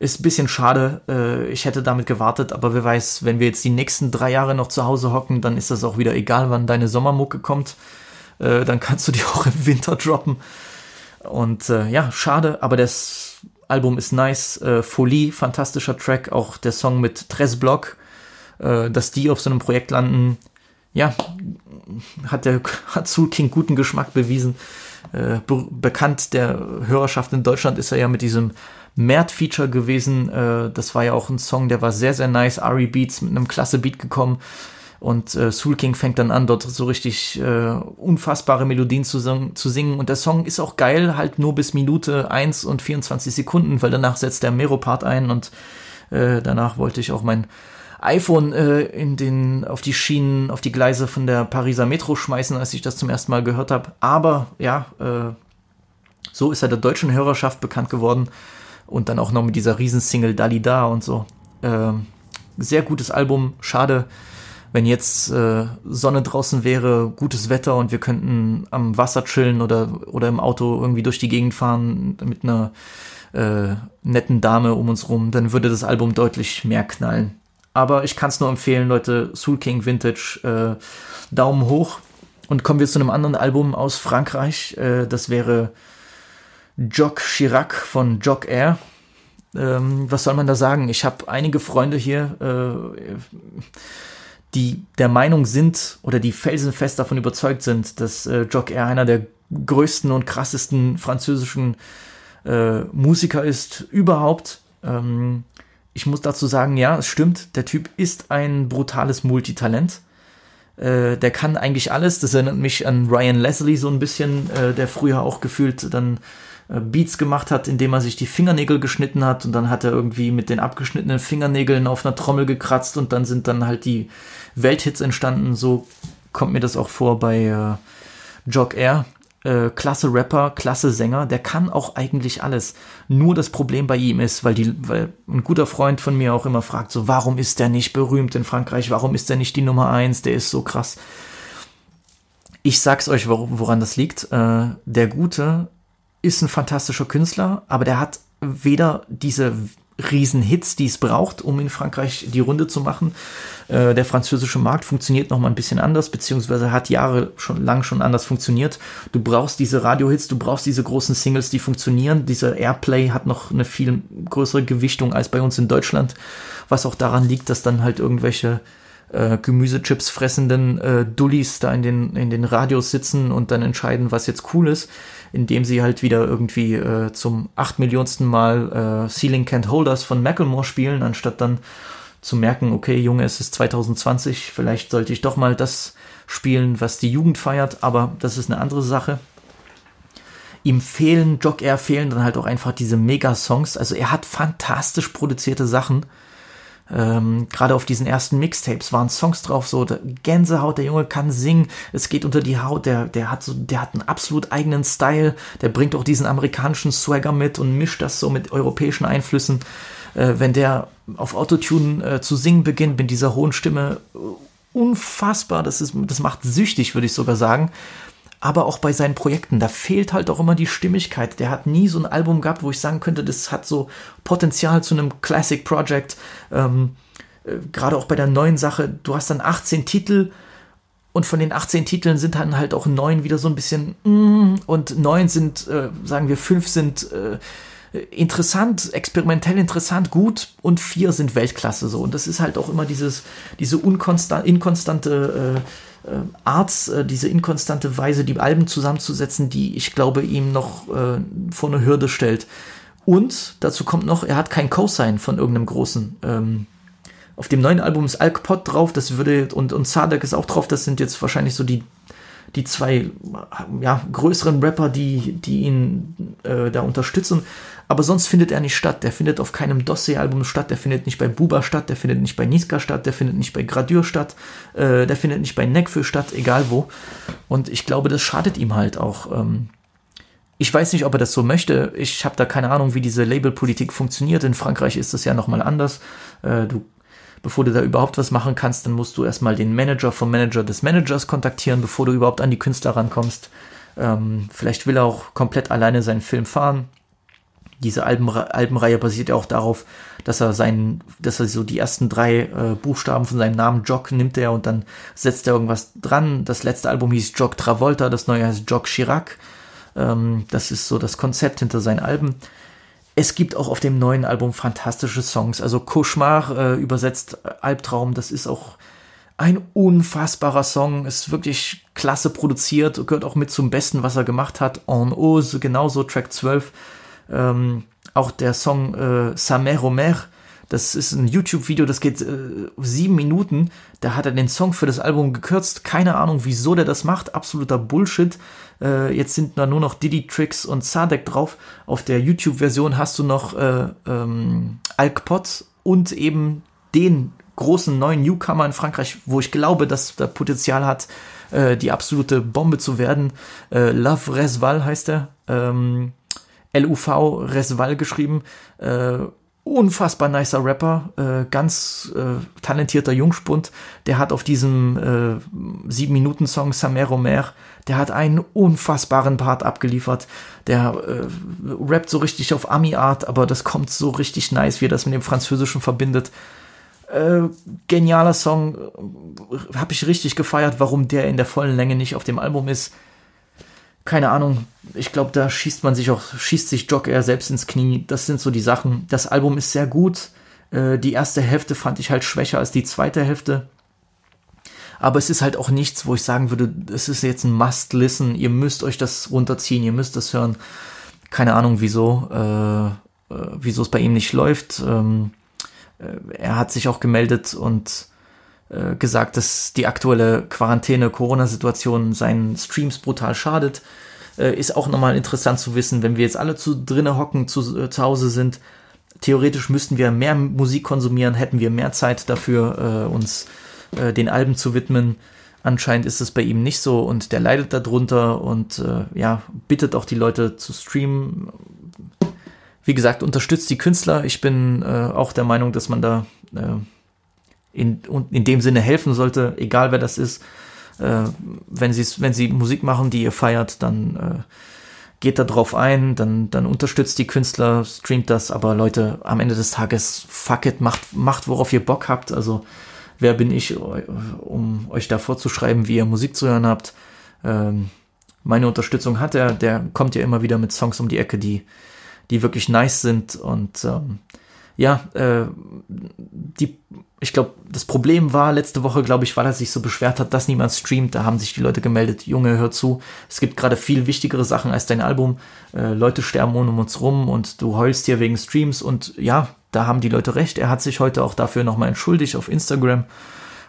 Ist ein bisschen schade. Äh, ich hätte damit gewartet, aber wer weiß, wenn wir jetzt die nächsten drei Jahre noch zu Hause hocken, dann ist das auch wieder egal, wann deine Sommermucke kommt. Äh, dann kannst du die auch im Winter droppen. Und äh, ja, schade, aber das Album ist nice. Äh, Folie, fantastischer Track. Auch der Song mit Tres Block äh, dass die auf so einem Projekt landen, ja, hat der hat Soul King guten Geschmack bewiesen. Äh, be bekannt der Hörerschaft in Deutschland ist er ja mit diesem Mert-Feature gewesen. Äh, das war ja auch ein Song, der war sehr, sehr nice. Ari Beats mit einem klasse Beat gekommen. Und äh, Soul King fängt dann an, dort so richtig äh, unfassbare Melodien zu, zu singen. Und der Song ist auch geil, halt nur bis Minute 1 und 24 Sekunden, weil danach setzt der Mero-Part ein und äh, danach wollte ich auch mein iPhone äh, in den, auf die Schienen, auf die Gleise von der Pariser Metro schmeißen, als ich das zum ersten Mal gehört habe. Aber ja, äh, so ist er der deutschen Hörerschaft bekannt geworden. Und dann auch noch mit dieser Riesensingle Dalida und so. Äh, sehr gutes Album, schade. wenn jetzt äh, Sonne draußen wäre, gutes Wetter und wir könnten am Wasser chillen oder, oder im Auto irgendwie durch die Gegend fahren mit einer äh, netten Dame um uns rum, dann würde das Album deutlich mehr knallen. Aber ich kann es nur empfehlen, Leute, Soul King Vintage, äh, Daumen hoch. Und kommen wir zu einem anderen Album aus Frankreich. Äh, das wäre Jock Chirac von Jock Air. Ähm, was soll man da sagen? Ich habe einige Freunde hier, äh, die der Meinung sind oder die felsenfest davon überzeugt sind, dass äh, Jock Air einer der größten und krassesten französischen äh, Musiker ist überhaupt. Ähm, ich muss dazu sagen, ja, es stimmt, der Typ ist ein brutales Multitalent. Äh, der kann eigentlich alles. Das erinnert mich an Ryan Leslie so ein bisschen, äh, der früher auch gefühlt dann äh, Beats gemacht hat, indem er sich die Fingernägel geschnitten hat und dann hat er irgendwie mit den abgeschnittenen Fingernägeln auf einer Trommel gekratzt und dann sind dann halt die Welthits entstanden. So kommt mir das auch vor bei äh, Jog Air. Äh, klasse Rapper, klasse Sänger, der kann auch eigentlich alles. Nur das Problem bei ihm ist, weil, die, weil ein guter Freund von mir auch immer fragt, so, warum ist der nicht berühmt in Frankreich? Warum ist der nicht die Nummer eins? Der ist so krass. Ich sag's euch, woran das liegt. Äh, der Gute ist ein fantastischer Künstler, aber der hat weder diese Riesenhits, die es braucht, um in Frankreich die Runde zu machen. Äh, der französische Markt funktioniert noch mal ein bisschen anders, beziehungsweise hat Jahre schon lang schon anders funktioniert. Du brauchst diese Radiohits, du brauchst diese großen Singles, die funktionieren. Dieser Airplay hat noch eine viel größere Gewichtung als bei uns in Deutschland, was auch daran liegt, dass dann halt irgendwelche äh, Gemüsechips fressenden äh, Dullis da in den, in den Radios sitzen und dann entscheiden, was jetzt cool ist, indem sie halt wieder irgendwie äh, zum acht Millionsten Mal äh, Ceiling Can't Holders von Macklemore spielen, anstatt dann zu merken, okay, Junge, es ist 2020, vielleicht sollte ich doch mal das spielen, was die Jugend feiert, aber das ist eine andere Sache. Ihm fehlen, Jock Air fehlen dann halt auch einfach diese Mega-Songs. Also er hat fantastisch produzierte Sachen, ähm, Gerade auf diesen ersten Mixtapes waren Songs drauf, so Gänsehaut, der Junge kann singen, es geht unter die Haut, der, der hat so, der hat einen absolut eigenen Style, der bringt auch diesen amerikanischen Swagger mit und mischt das so mit europäischen Einflüssen. Äh, wenn der auf Autotune äh, zu singen beginnt mit dieser hohen Stimme, unfassbar, das ist, das macht süchtig, würde ich sogar sagen aber auch bei seinen Projekten. Da fehlt halt auch immer die Stimmigkeit. Der hat nie so ein Album gehabt, wo ich sagen könnte, das hat so Potenzial zu einem Classic Project. Ähm, äh, Gerade auch bei der neuen Sache, du hast dann 18 Titel und von den 18 Titeln sind dann halt auch neun wieder so ein bisschen mm, und neun sind, äh, sagen wir, fünf sind äh, interessant, experimentell interessant, gut und vier sind Weltklasse so. Und das ist halt auch immer dieses, diese inkonstante äh, Arts, äh, diese inkonstante Weise, die Alben zusammenzusetzen, die ich glaube ihm noch äh, vor eine Hürde stellt. Und dazu kommt noch, er hat kein Cosign von irgendeinem großen. Ähm, auf dem neuen Album ist Alkpot drauf, das würde, und, und Sadek ist auch drauf, das sind jetzt wahrscheinlich so die, die zwei ja, größeren Rapper, die, die ihn äh, da unterstützen. Aber sonst findet er nicht statt. Der findet auf keinem Dossier-Album statt, der findet nicht bei Buba statt, der findet nicht bei Niska statt, der findet nicht bei Gradür statt, äh, der findet nicht bei Nekfö statt, egal wo. Und ich glaube, das schadet ihm halt auch. Ähm, ich weiß nicht, ob er das so möchte. Ich habe da keine Ahnung, wie diese Labelpolitik funktioniert. In Frankreich ist das ja nochmal anders. Äh, du bevor du da überhaupt was machen kannst, dann musst du erstmal den Manager vom Manager des Managers kontaktieren, bevor du überhaupt an die Künstler rankommst. Ähm, vielleicht will er auch komplett alleine seinen Film fahren diese Alben, Albenreihe basiert ja auch darauf, dass er seinen, dass er so die ersten drei äh, Buchstaben von seinem Namen Jock nimmt er und dann setzt er irgendwas dran. Das letzte Album hieß Jock Travolta, das neue heißt Jock Chirac. Ähm, das ist so das Konzept hinter seinen Alben. Es gibt auch auf dem neuen Album fantastische Songs. Also Cauchemar äh, übersetzt äh, Albtraum, das ist auch ein unfassbarer Song, ist wirklich klasse produziert, gehört auch mit zum Besten, was er gemacht hat. En Ose, genauso Track 12 ähm, auch der Song äh, Samer Romer, das ist ein YouTube-Video, das geht äh, sieben Minuten. Da hat er den Song für das Album gekürzt. Keine Ahnung, wieso der das macht. Absoluter Bullshit. Äh, jetzt sind da nur noch Diddy Tricks und Sadek drauf. Auf der YouTube-Version hast du noch äh, ähm, Alkpot und eben den großen neuen Newcomer in Frankreich, wo ich glaube, dass der Potenzial hat, äh, die absolute Bombe zu werden. Äh, Love Resval heißt er. Ähm, LUV Resval geschrieben. Äh, unfassbar nicer Rapper, äh, ganz äh, talentierter Jungspund. Der hat auf diesem äh, 7-Minuten-Song Samer Romer, der hat einen unfassbaren Part abgeliefert. Der äh, rappt so richtig auf Ami-Art, aber das kommt so richtig nice, wie er das mit dem Französischen verbindet. Äh, genialer Song, habe ich richtig gefeiert, warum der in der vollen Länge nicht auf dem Album ist keine Ahnung, ich glaube, da schießt man sich auch, schießt sich Jock eher selbst ins Knie. Das sind so die Sachen. Das Album ist sehr gut. Äh, die erste Hälfte fand ich halt schwächer als die zweite Hälfte. Aber es ist halt auch nichts, wo ich sagen würde, es ist jetzt ein Must-Listen. Ihr müsst euch das runterziehen, ihr müsst das hören. Keine Ahnung, wieso, äh, äh, wieso es bei ihm nicht läuft. Ähm, äh, er hat sich auch gemeldet und äh, gesagt, dass die aktuelle Quarantäne-Corona-Situation seinen Streams brutal schadet. Äh, ist auch nochmal interessant zu wissen, wenn wir jetzt alle zu drinnen hocken, zu, äh, zu Hause sind. Theoretisch müssten wir mehr Musik konsumieren, hätten wir mehr Zeit dafür, äh, uns äh, den Alben zu widmen. Anscheinend ist es bei ihm nicht so und der leidet darunter und ja, bittet auch die Leute zu streamen. Wie gesagt, unterstützt die Künstler. Ich bin auch der Meinung, dass man da in, in dem Sinne helfen sollte, egal wer das ist. Äh, wenn, wenn sie Musik machen, die ihr feiert, dann äh, geht da drauf ein, dann, dann unterstützt die Künstler, streamt das, aber Leute, am Ende des Tages, fuck it, macht, macht worauf ihr Bock habt. Also, wer bin ich, um euch da vorzuschreiben, wie ihr Musik zu hören habt? Ähm, meine Unterstützung hat er, der kommt ja immer wieder mit Songs um die Ecke, die, die wirklich nice sind und ähm, ja, äh, die, ich glaube, das Problem war letzte Woche, glaube ich, weil er sich so beschwert hat, dass niemand streamt. Da haben sich die Leute gemeldet, Junge, hör zu. Es gibt gerade viel wichtigere Sachen als dein Album. Äh, Leute sterben um uns rum und du heulst hier wegen Streams. Und ja, da haben die Leute recht. Er hat sich heute auch dafür nochmal entschuldigt auf Instagram.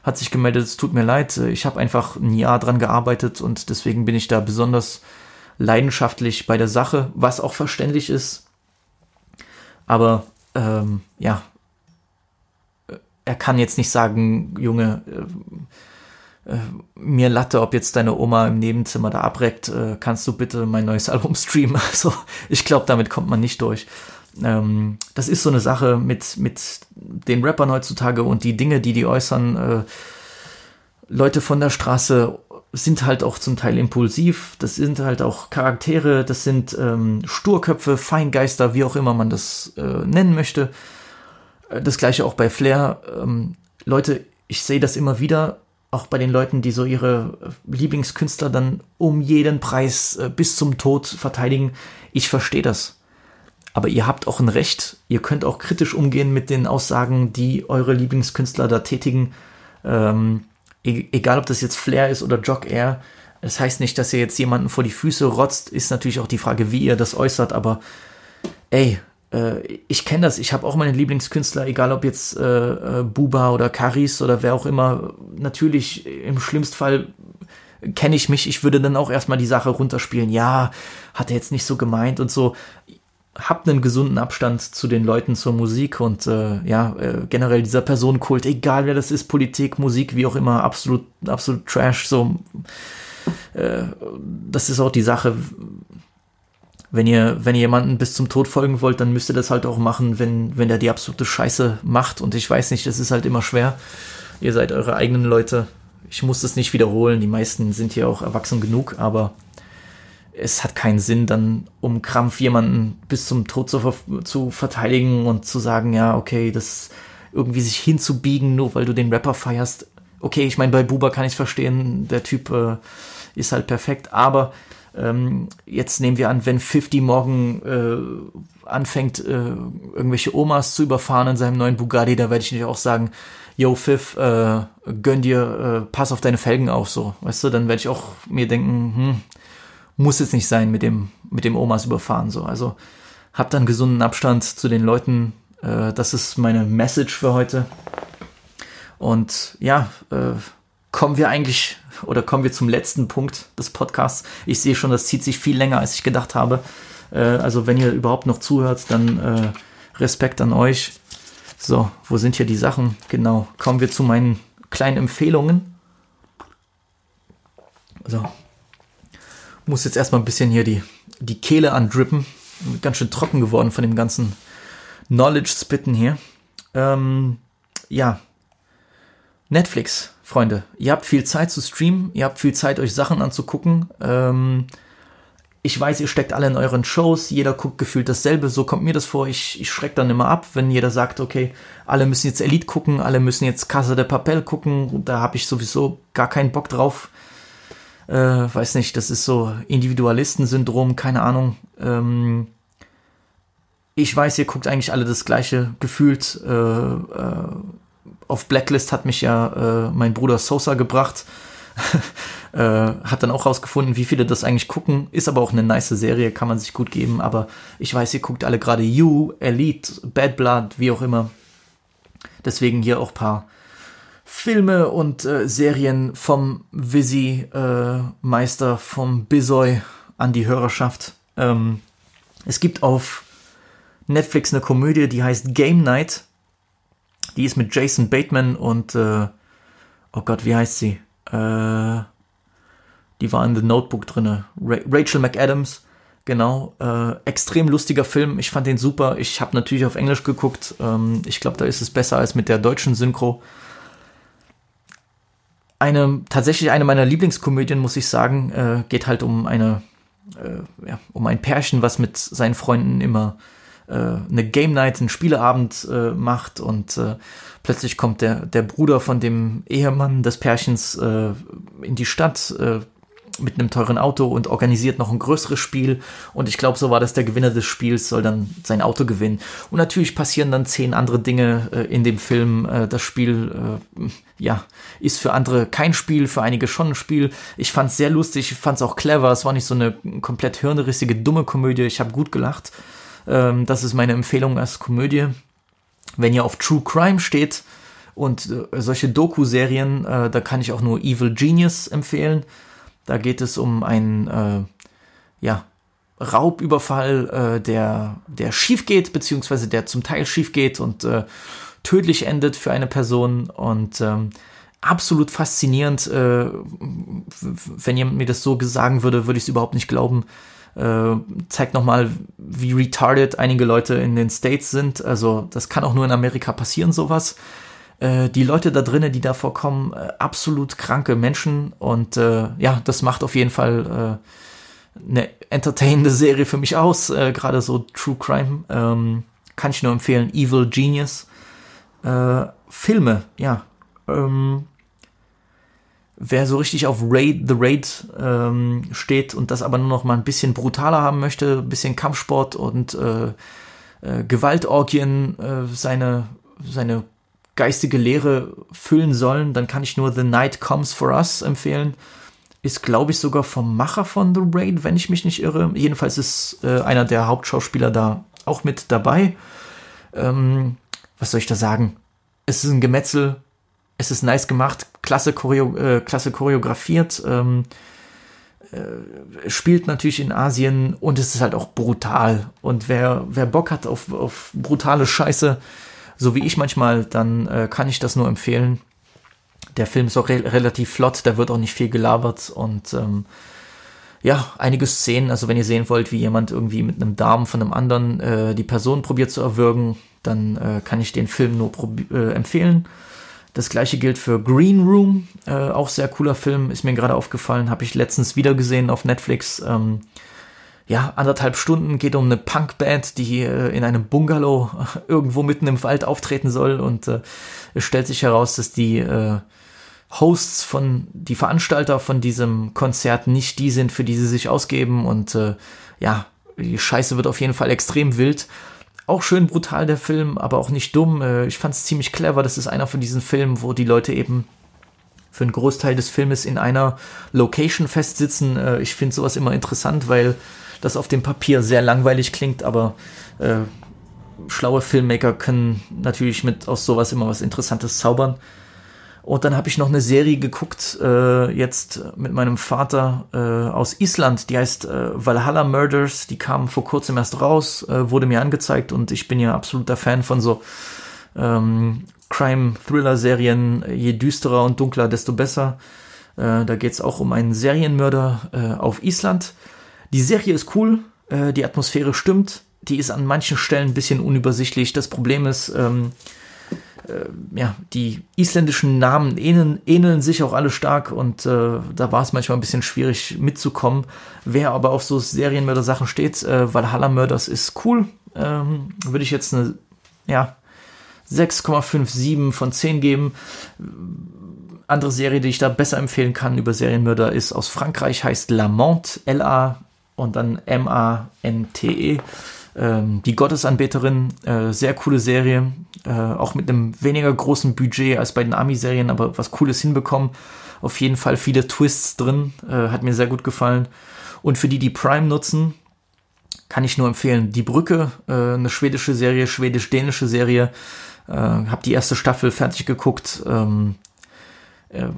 Hat sich gemeldet, es tut mir leid. Ich habe einfach ein Jahr dran gearbeitet und deswegen bin ich da besonders leidenschaftlich bei der Sache, was auch verständlich ist. Aber ähm, ja, er kann jetzt nicht sagen, Junge, äh, äh, mir Latte, ob jetzt deine Oma im Nebenzimmer da abreckt, äh, kannst du bitte mein neues Album streamen? Also ich glaube, damit kommt man nicht durch. Ähm, das ist so eine Sache mit, mit den Rappern heutzutage und die Dinge, die die äußern. Äh, Leute von der Straße sind halt auch zum Teil impulsiv, das sind halt auch Charaktere, das sind ähm, Sturköpfe, Feingeister, wie auch immer man das äh, nennen möchte. Äh, das gleiche auch bei Flair. Ähm, Leute, ich sehe das immer wieder, auch bei den Leuten, die so ihre äh, Lieblingskünstler dann um jeden Preis äh, bis zum Tod verteidigen. Ich verstehe das. Aber ihr habt auch ein Recht. Ihr könnt auch kritisch umgehen mit den Aussagen, die eure Lieblingskünstler da tätigen. Ähm, E-, egal ob das jetzt Flair ist oder Jog Air, das heißt nicht, dass ihr jetzt jemanden vor die Füße rotzt, ist natürlich auch die Frage, wie ihr das äußert, aber ey, äh, ich kenne das, ich habe auch meine Lieblingskünstler, egal ob jetzt äh, äh, Buba oder Karis oder wer auch immer, natürlich im schlimmsten Fall kenne ich mich, ich würde dann auch erstmal die Sache runterspielen, ja, hat er jetzt nicht so gemeint und so habt einen gesunden Abstand zu den Leuten zur Musik und äh, ja, äh, generell dieser Personenkult, egal wer das ist, Politik, Musik, wie auch immer, absolut, absolut Trash. So, äh, das ist auch die Sache. Wenn ihr, wenn ihr jemanden bis zum Tod folgen wollt, dann müsst ihr das halt auch machen, wenn, wenn der die absolute Scheiße macht. Und ich weiß nicht, das ist halt immer schwer. Ihr seid eure eigenen Leute. Ich muss das nicht wiederholen. Die meisten sind hier auch erwachsen genug, aber es hat keinen Sinn, dann um Krampf jemanden bis zum Tod zu, zu verteidigen und zu sagen, ja, okay, das irgendwie sich hinzubiegen, nur weil du den Rapper feierst. Okay, ich meine, bei Buba kann ich verstehen, der Typ äh, ist halt perfekt, aber ähm, jetzt nehmen wir an, wenn 50 morgen äh, anfängt, äh, irgendwelche Omas zu überfahren in seinem neuen Bugatti, da werde ich natürlich auch sagen, yo, Pfiff, äh, gönn dir, äh, pass auf deine Felgen auf, so, weißt du, dann werde ich auch mir denken, hm, muss jetzt nicht sein mit dem, mit dem Omas überfahren. So. Also habt dann gesunden Abstand zu den Leuten. Äh, das ist meine Message für heute. Und ja, äh, kommen wir eigentlich oder kommen wir zum letzten Punkt des Podcasts. Ich sehe schon, das zieht sich viel länger, als ich gedacht habe. Äh, also wenn ihr überhaupt noch zuhört, dann äh, Respekt an euch. So, wo sind hier die Sachen? Genau, kommen wir zu meinen kleinen Empfehlungen. So, muss jetzt erstmal ein bisschen hier die, die Kehle andrippen. Ganz schön trocken geworden von dem ganzen Knowledge spitten hier. Ähm, ja. Netflix, Freunde. Ihr habt viel Zeit zu streamen, ihr habt viel Zeit, euch Sachen anzugucken. Ähm, ich weiß, ihr steckt alle in euren Shows, jeder guckt gefühlt dasselbe, so kommt mir das vor. Ich, ich schreck dann immer ab, wenn jeder sagt, okay, alle müssen jetzt Elite gucken, alle müssen jetzt Casa de Papel gucken, da habe ich sowieso gar keinen Bock drauf. Äh, weiß nicht, das ist so Individualistensyndrom, keine Ahnung. Ähm, ich weiß, ihr guckt eigentlich alle das gleiche gefühlt. Äh, äh, auf Blacklist hat mich ja äh, mein Bruder Sosa gebracht. äh, hat dann auch rausgefunden, wie viele das eigentlich gucken. Ist aber auch eine nice Serie, kann man sich gut geben. Aber ich weiß, ihr guckt alle gerade You, Elite, Bad Blood, wie auch immer. Deswegen hier auch paar Filme und äh, Serien vom Visi äh, vom Bisoy an die Hörerschaft. Ähm, es gibt auf Netflix eine Komödie, die heißt Game Night. Die ist mit Jason Bateman und äh, oh Gott, wie heißt sie? Äh, die war in The Notebook drinne. Ra Rachel McAdams, genau. Äh, extrem lustiger Film. Ich fand den super. Ich habe natürlich auf Englisch geguckt. Ähm, ich glaube, da ist es besser als mit der deutschen Synchro. Eine tatsächlich eine meiner Lieblingskomödien, muss ich sagen, äh, geht halt um eine äh, ja, um ein Pärchen, was mit seinen Freunden immer äh, eine Game Night, einen Spieleabend äh, macht und äh, plötzlich kommt der, der Bruder von dem Ehemann des Pärchens äh, in die Stadt mit einem teuren Auto und organisiert noch ein größeres Spiel. Und ich glaube, so war das der Gewinner des Spiels, soll dann sein Auto gewinnen. Und natürlich passieren dann zehn andere Dinge äh, in dem Film. Äh, das Spiel, äh, ja, ist für andere kein Spiel, für einige schon ein Spiel. Ich fand es sehr lustig, ich fand es auch clever. Es war nicht so eine komplett hirnrissige, dumme Komödie. Ich habe gut gelacht. Ähm, das ist meine Empfehlung als Komödie. Wenn ihr auf True Crime steht und äh, solche Doku-Serien, äh, da kann ich auch nur Evil Genius empfehlen. Da geht es um einen äh, ja, Raubüberfall, äh, der, der schief geht, beziehungsweise der zum Teil schief geht und äh, tödlich endet für eine Person. Und ähm, absolut faszinierend. Äh, wenn jemand mir das so sagen würde, würde ich es überhaupt nicht glauben. Äh, zeigt nochmal, wie retarded einige Leute in den States sind. Also das kann auch nur in Amerika passieren, sowas. Äh, die Leute da drinnen, die da vorkommen, äh, absolut kranke Menschen. Und äh, ja, das macht auf jeden Fall äh, eine entertainende Serie für mich aus. Äh, Gerade so True Crime. Ähm, kann ich nur empfehlen. Evil Genius. Filme, ja. Ähm, wer so richtig auf Raid the Raid ähm, steht und das aber nur noch mal ein bisschen brutaler haben möchte, ein bisschen Kampfsport und äh, äh, Gewaltorgien äh, seine, seine geistige Lehre füllen sollen, dann kann ich nur The Night Comes for Us empfehlen. Ist, glaube ich, sogar vom Macher von The Raid, wenn ich mich nicht irre. Jedenfalls ist äh, einer der Hauptschauspieler da auch mit dabei. Ähm, was soll ich da sagen? Es ist ein Gemetzel, es ist nice gemacht, klasse, choreo äh, klasse choreografiert, ähm, äh, spielt natürlich in Asien und es ist halt auch brutal. Und wer, wer Bock hat auf, auf brutale Scheiße, so wie ich manchmal, dann äh, kann ich das nur empfehlen. Der Film ist auch re relativ flott, da wird auch nicht viel gelabert und ähm, ja, einige Szenen, also wenn ihr sehen wollt, wie jemand irgendwie mit einem Darm von einem anderen äh, die Person probiert zu erwürgen, dann äh, kann ich den Film nur äh, empfehlen. Das gleiche gilt für Green Room, äh, auch sehr cooler Film, ist mir gerade aufgefallen, habe ich letztens wieder gesehen auf Netflix. Ähm, ja, anderthalb Stunden geht um eine Punkband, die äh, in einem Bungalow irgendwo mitten im Wald auftreten soll und äh, es stellt sich heraus, dass die äh, Hosts von, die Veranstalter von diesem Konzert nicht die sind, für die sie sich ausgeben und äh, ja, die Scheiße wird auf jeden Fall extrem wild. Auch schön brutal der Film, aber auch nicht dumm. Äh, ich fand es ziemlich clever. Das ist einer von diesen Filmen, wo die Leute eben für einen Großteil des Filmes in einer Location festsitzen. Äh, ich finde sowas immer interessant, weil das auf dem Papier sehr langweilig klingt, aber äh, schlaue Filmmaker können natürlich mit aus sowas immer was Interessantes zaubern. Und dann habe ich noch eine Serie geguckt, äh, jetzt mit meinem Vater äh, aus Island, die heißt äh, Valhalla Murders, die kam vor kurzem erst raus, äh, wurde mir angezeigt und ich bin ja absoluter Fan von so ähm, Crime-Thriller-Serien, je düsterer und dunkler, desto besser. Äh, da geht es auch um einen Serienmörder äh, auf Island. Die Serie ist cool, äh, die Atmosphäre stimmt, die ist an manchen Stellen ein bisschen unübersichtlich. Das Problem ist, ähm, äh, ja, die isländischen Namen ähneln, ähneln sich auch alle stark und äh, da war es manchmal ein bisschen schwierig mitzukommen. Wer aber auf so Serienmörder-Sachen steht, äh, Valhalla Murders ist cool, ähm, würde ich jetzt eine, ja, 6,57 von 10 geben. Andere Serie, die ich da besser empfehlen kann über Serienmörder, ist aus Frankreich, heißt Lamont, L-A und dann M-A-N-T-E. Ähm, die Gottesanbeterin, äh, sehr coole Serie, äh, auch mit einem weniger großen Budget als bei den Ami-Serien, aber was Cooles hinbekommen. Auf jeden Fall viele Twists drin, äh, hat mir sehr gut gefallen. Und für die, die Prime nutzen, kann ich nur empfehlen. Die Brücke, äh, eine schwedische Serie, schwedisch-dänische Serie. Äh, hab die erste Staffel fertig geguckt. Ähm, äh,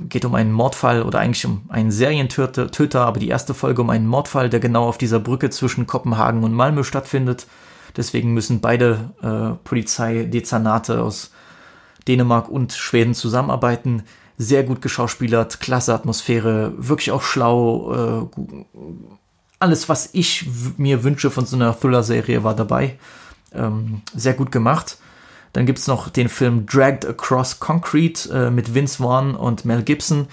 geht um einen Mordfall oder eigentlich um einen Serientöter, aber die erste Folge um einen Mordfall, der genau auf dieser Brücke zwischen Kopenhagen und Malmö stattfindet. Deswegen müssen beide äh, Polizeidezernate aus Dänemark und Schweden zusammenarbeiten. Sehr gut geschauspielert, klasse Atmosphäre, wirklich auch schlau. Äh, alles, was ich mir wünsche von so einer Thriller-Serie, war dabei. Ähm, sehr gut gemacht. Dann gibt's noch den Film Dragged Across Concrete äh, mit Vince Vaughn und Mel Gibson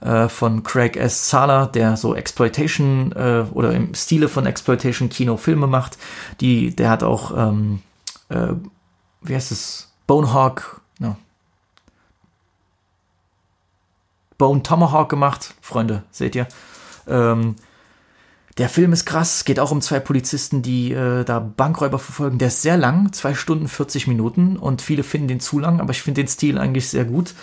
äh, von Craig S. Sala, der so Exploitation äh, oder im Stile von Exploitation Kino Filme macht. Die, der hat auch, ähm, äh, wie heißt es, Bonehawk, no. Bone Tomahawk gemacht, Freunde, seht ihr. Ähm, der Film ist krass, geht auch um zwei Polizisten, die äh, da Bankräuber verfolgen. Der ist sehr lang, zwei Stunden 40 Minuten und viele finden den zu lang, aber ich finde den Stil eigentlich sehr gut.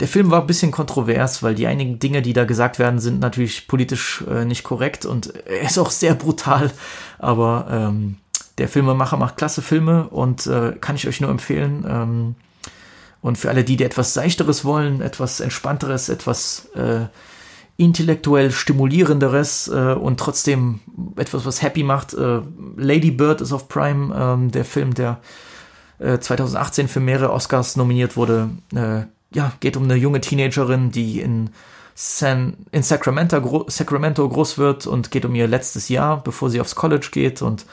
Der Film war ein bisschen kontrovers, weil die einigen Dinge, die da gesagt werden, sind natürlich politisch äh, nicht korrekt und er ist auch sehr brutal. Aber ähm, der Filmemacher macht klasse Filme und äh, kann ich euch nur empfehlen. Ähm, und für alle die, die etwas Seichteres wollen, etwas Entspannteres, etwas äh, intellektuell stimulierenderes äh, und trotzdem etwas, was happy macht. Äh, Lady Bird ist auf Prime, ähm, der Film, der äh, 2018 für mehrere Oscars nominiert wurde. Äh, ja, geht um eine junge Teenagerin, die in San, in Sacramento, gro Sacramento groß wird und geht um ihr letztes Jahr, bevor sie aufs College geht und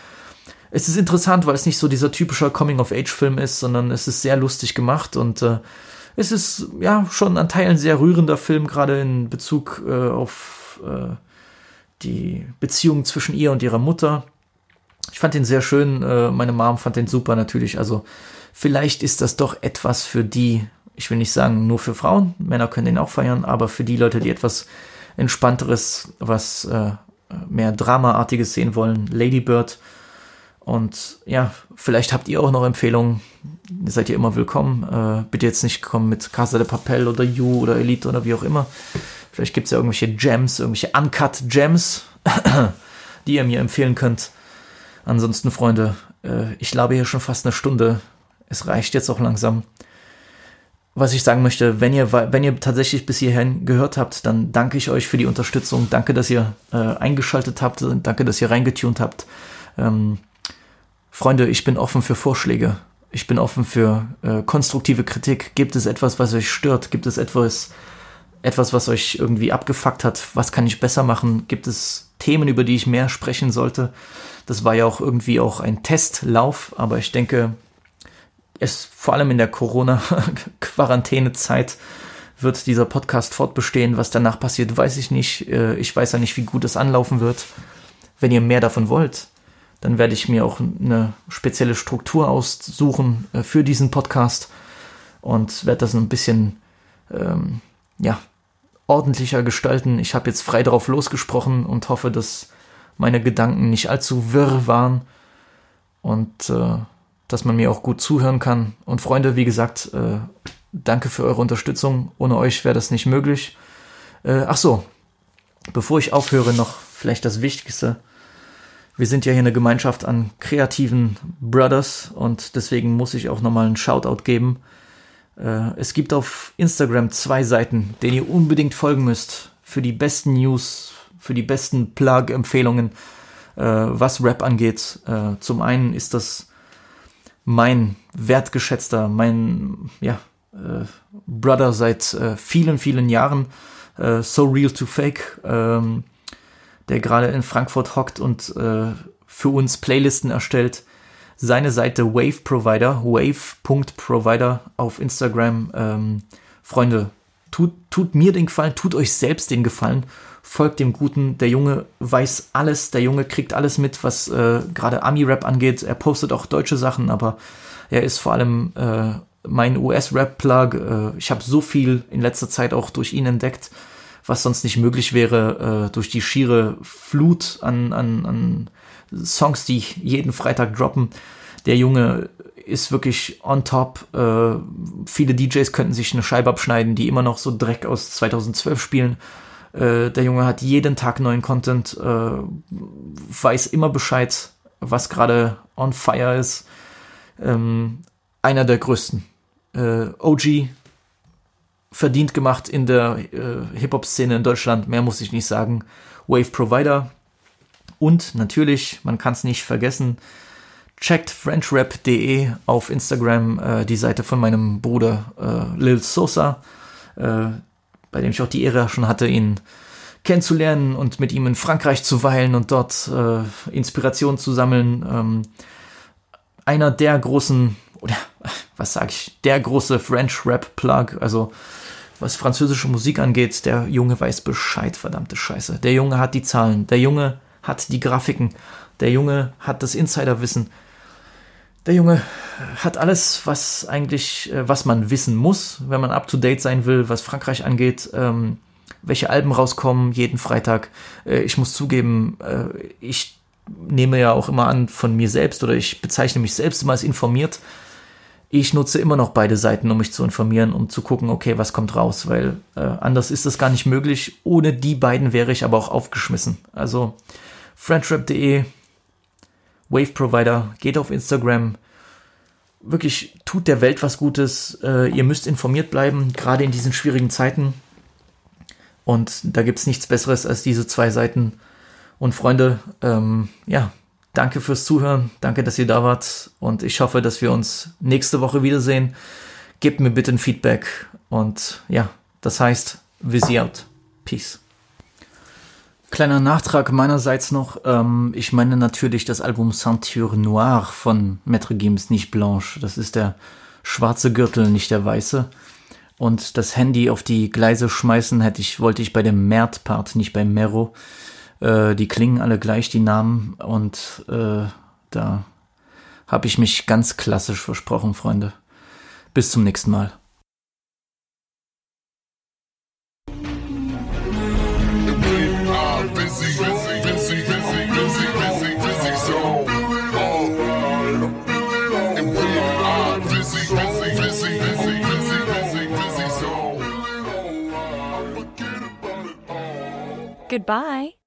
es ist interessant, weil es nicht so dieser typische Coming-of-Age-Film ist, sondern es ist sehr lustig gemacht und äh, es ist ja schon an Teilen sehr rührender Film, gerade in Bezug äh, auf äh, die Beziehung zwischen ihr und ihrer Mutter. Ich fand den sehr schön, äh, meine Mom fand den super natürlich. Also vielleicht ist das doch etwas für die, ich will nicht sagen nur für Frauen, Männer können den auch feiern, aber für die Leute, die etwas entspannteres, was äh, mehr Dramaartiges sehen wollen, Lady Bird und ja, vielleicht habt ihr auch noch Empfehlungen. Ihr seid ihr immer willkommen. Äh, bitte jetzt nicht kommen mit Casa de Papel oder You oder Elite oder wie auch immer. Vielleicht gibt es ja irgendwelche Gems, irgendwelche Uncut Gems, die ihr mir empfehlen könnt. Ansonsten, Freunde, äh, ich labe hier schon fast eine Stunde. Es reicht jetzt auch langsam. Was ich sagen möchte, wenn ihr, wenn ihr tatsächlich bis hierhin gehört habt, dann danke ich euch für die Unterstützung. Danke, dass ihr äh, eingeschaltet habt. Danke, dass ihr reingetunt habt. Ähm, Freunde, ich bin offen für Vorschläge. Ich bin offen für äh, konstruktive Kritik. Gibt es etwas, was euch stört? Gibt es etwas, etwas, was euch irgendwie abgefuckt hat? Was kann ich besser machen? Gibt es Themen, über die ich mehr sprechen sollte? Das war ja auch irgendwie auch ein Testlauf, aber ich denke, es vor allem in der Corona-Quarantänezeit wird dieser Podcast fortbestehen. Was danach passiert, weiß ich nicht. Äh, ich weiß ja nicht, wie gut es anlaufen wird. Wenn ihr mehr davon wollt, dann werde ich mir auch eine spezielle Struktur aussuchen äh, für diesen Podcast und werde das ein bisschen ähm, ja, ordentlicher gestalten. Ich habe jetzt frei darauf losgesprochen und hoffe, dass meine Gedanken nicht allzu wirr waren und äh, dass man mir auch gut zuhören kann. Und Freunde, wie gesagt, äh, danke für eure Unterstützung. Ohne euch wäre das nicht möglich. Äh, ach so, bevor ich aufhöre, noch vielleicht das Wichtigste. Wir sind ja hier eine Gemeinschaft an kreativen Brothers und deswegen muss ich auch nochmal einen Shoutout geben. Äh, es gibt auf Instagram zwei Seiten, denen ihr unbedingt folgen müsst für die besten News, für die besten Plug-Empfehlungen, äh, was Rap angeht. Äh, zum einen ist das mein wertgeschätzter, mein ja, Brother seit vielen, vielen Jahren, So Real to Fake. Ähm, der gerade in Frankfurt hockt und äh, für uns Playlisten erstellt. seine Seite Wave Provider, wave.provider auf Instagram. Ähm, Freunde, tut, tut mir den Gefallen, tut euch selbst den Gefallen, folgt dem Guten. Der Junge weiß alles, der Junge kriegt alles mit, was äh, gerade Ami-Rap angeht. Er postet auch deutsche Sachen, aber er ist vor allem äh, mein US-Rap-Plug. Äh, ich habe so viel in letzter Zeit auch durch ihn entdeckt, was sonst nicht möglich wäre, äh, durch die schiere Flut an, an, an Songs, die jeden Freitag droppen. Der Junge ist wirklich on top. Äh, viele DJs könnten sich eine Scheibe abschneiden, die immer noch so Dreck aus 2012 spielen. Äh, der Junge hat jeden Tag neuen Content, äh, weiß immer Bescheid, was gerade on fire ist. Ähm, einer der größten. Äh, OG verdient gemacht in der äh, Hip-Hop-Szene in Deutschland, mehr muss ich nicht sagen. Wave Provider. Und natürlich, man kann es nicht vergessen, checkt frenchrap.de auf Instagram, äh, die Seite von meinem Bruder äh, Lil Sosa, äh, bei dem ich auch die Ehre schon hatte, ihn kennenzulernen und mit ihm in Frankreich zu weilen und dort äh, Inspiration zu sammeln. Ähm, einer der großen, oder was sage ich, der große French Rap Plug, also was französische Musik angeht, der Junge weiß Bescheid, verdammte Scheiße. Der Junge hat die Zahlen, der Junge hat die Grafiken, der Junge hat das Insiderwissen. Der Junge hat alles, was eigentlich, äh, was man wissen muss, wenn man up to date sein will, was Frankreich angeht. Ähm, welche Alben rauskommen jeden Freitag. Äh, ich muss zugeben, äh, ich nehme ja auch immer an von mir selbst oder ich bezeichne mich selbst immer als informiert. Ich nutze immer noch beide Seiten, um mich zu informieren, um zu gucken, okay, was kommt raus, weil äh, anders ist das gar nicht möglich. Ohne die beiden wäre ich aber auch aufgeschmissen. Also friendtrap.de Wave Provider, geht auf Instagram. Wirklich tut der Welt was Gutes. Äh, ihr müsst informiert bleiben, gerade in diesen schwierigen Zeiten. Und da gibt es nichts Besseres als diese zwei Seiten. Und Freunde, ähm, ja, danke fürs Zuhören. Danke, dass ihr da wart. Und ich hoffe, dass wir uns nächste Woche wiedersehen. Gebt mir bitte ein Feedback. Und ja, das heißt, Visi out. Peace. Kleiner Nachtrag meinerseits noch. Ähm, ich meine natürlich das Album Ceinture Noire von Maître Gims, nicht Blanche. Das ist der schwarze Gürtel, nicht der weiße. Und das Handy auf die Gleise schmeißen hätte ich, wollte ich bei dem Mert-Part, nicht beim Mero. Äh, die klingen alle gleich, die Namen. Und äh, da habe ich mich ganz klassisch versprochen, Freunde. Bis zum nächsten Mal. Goodbye.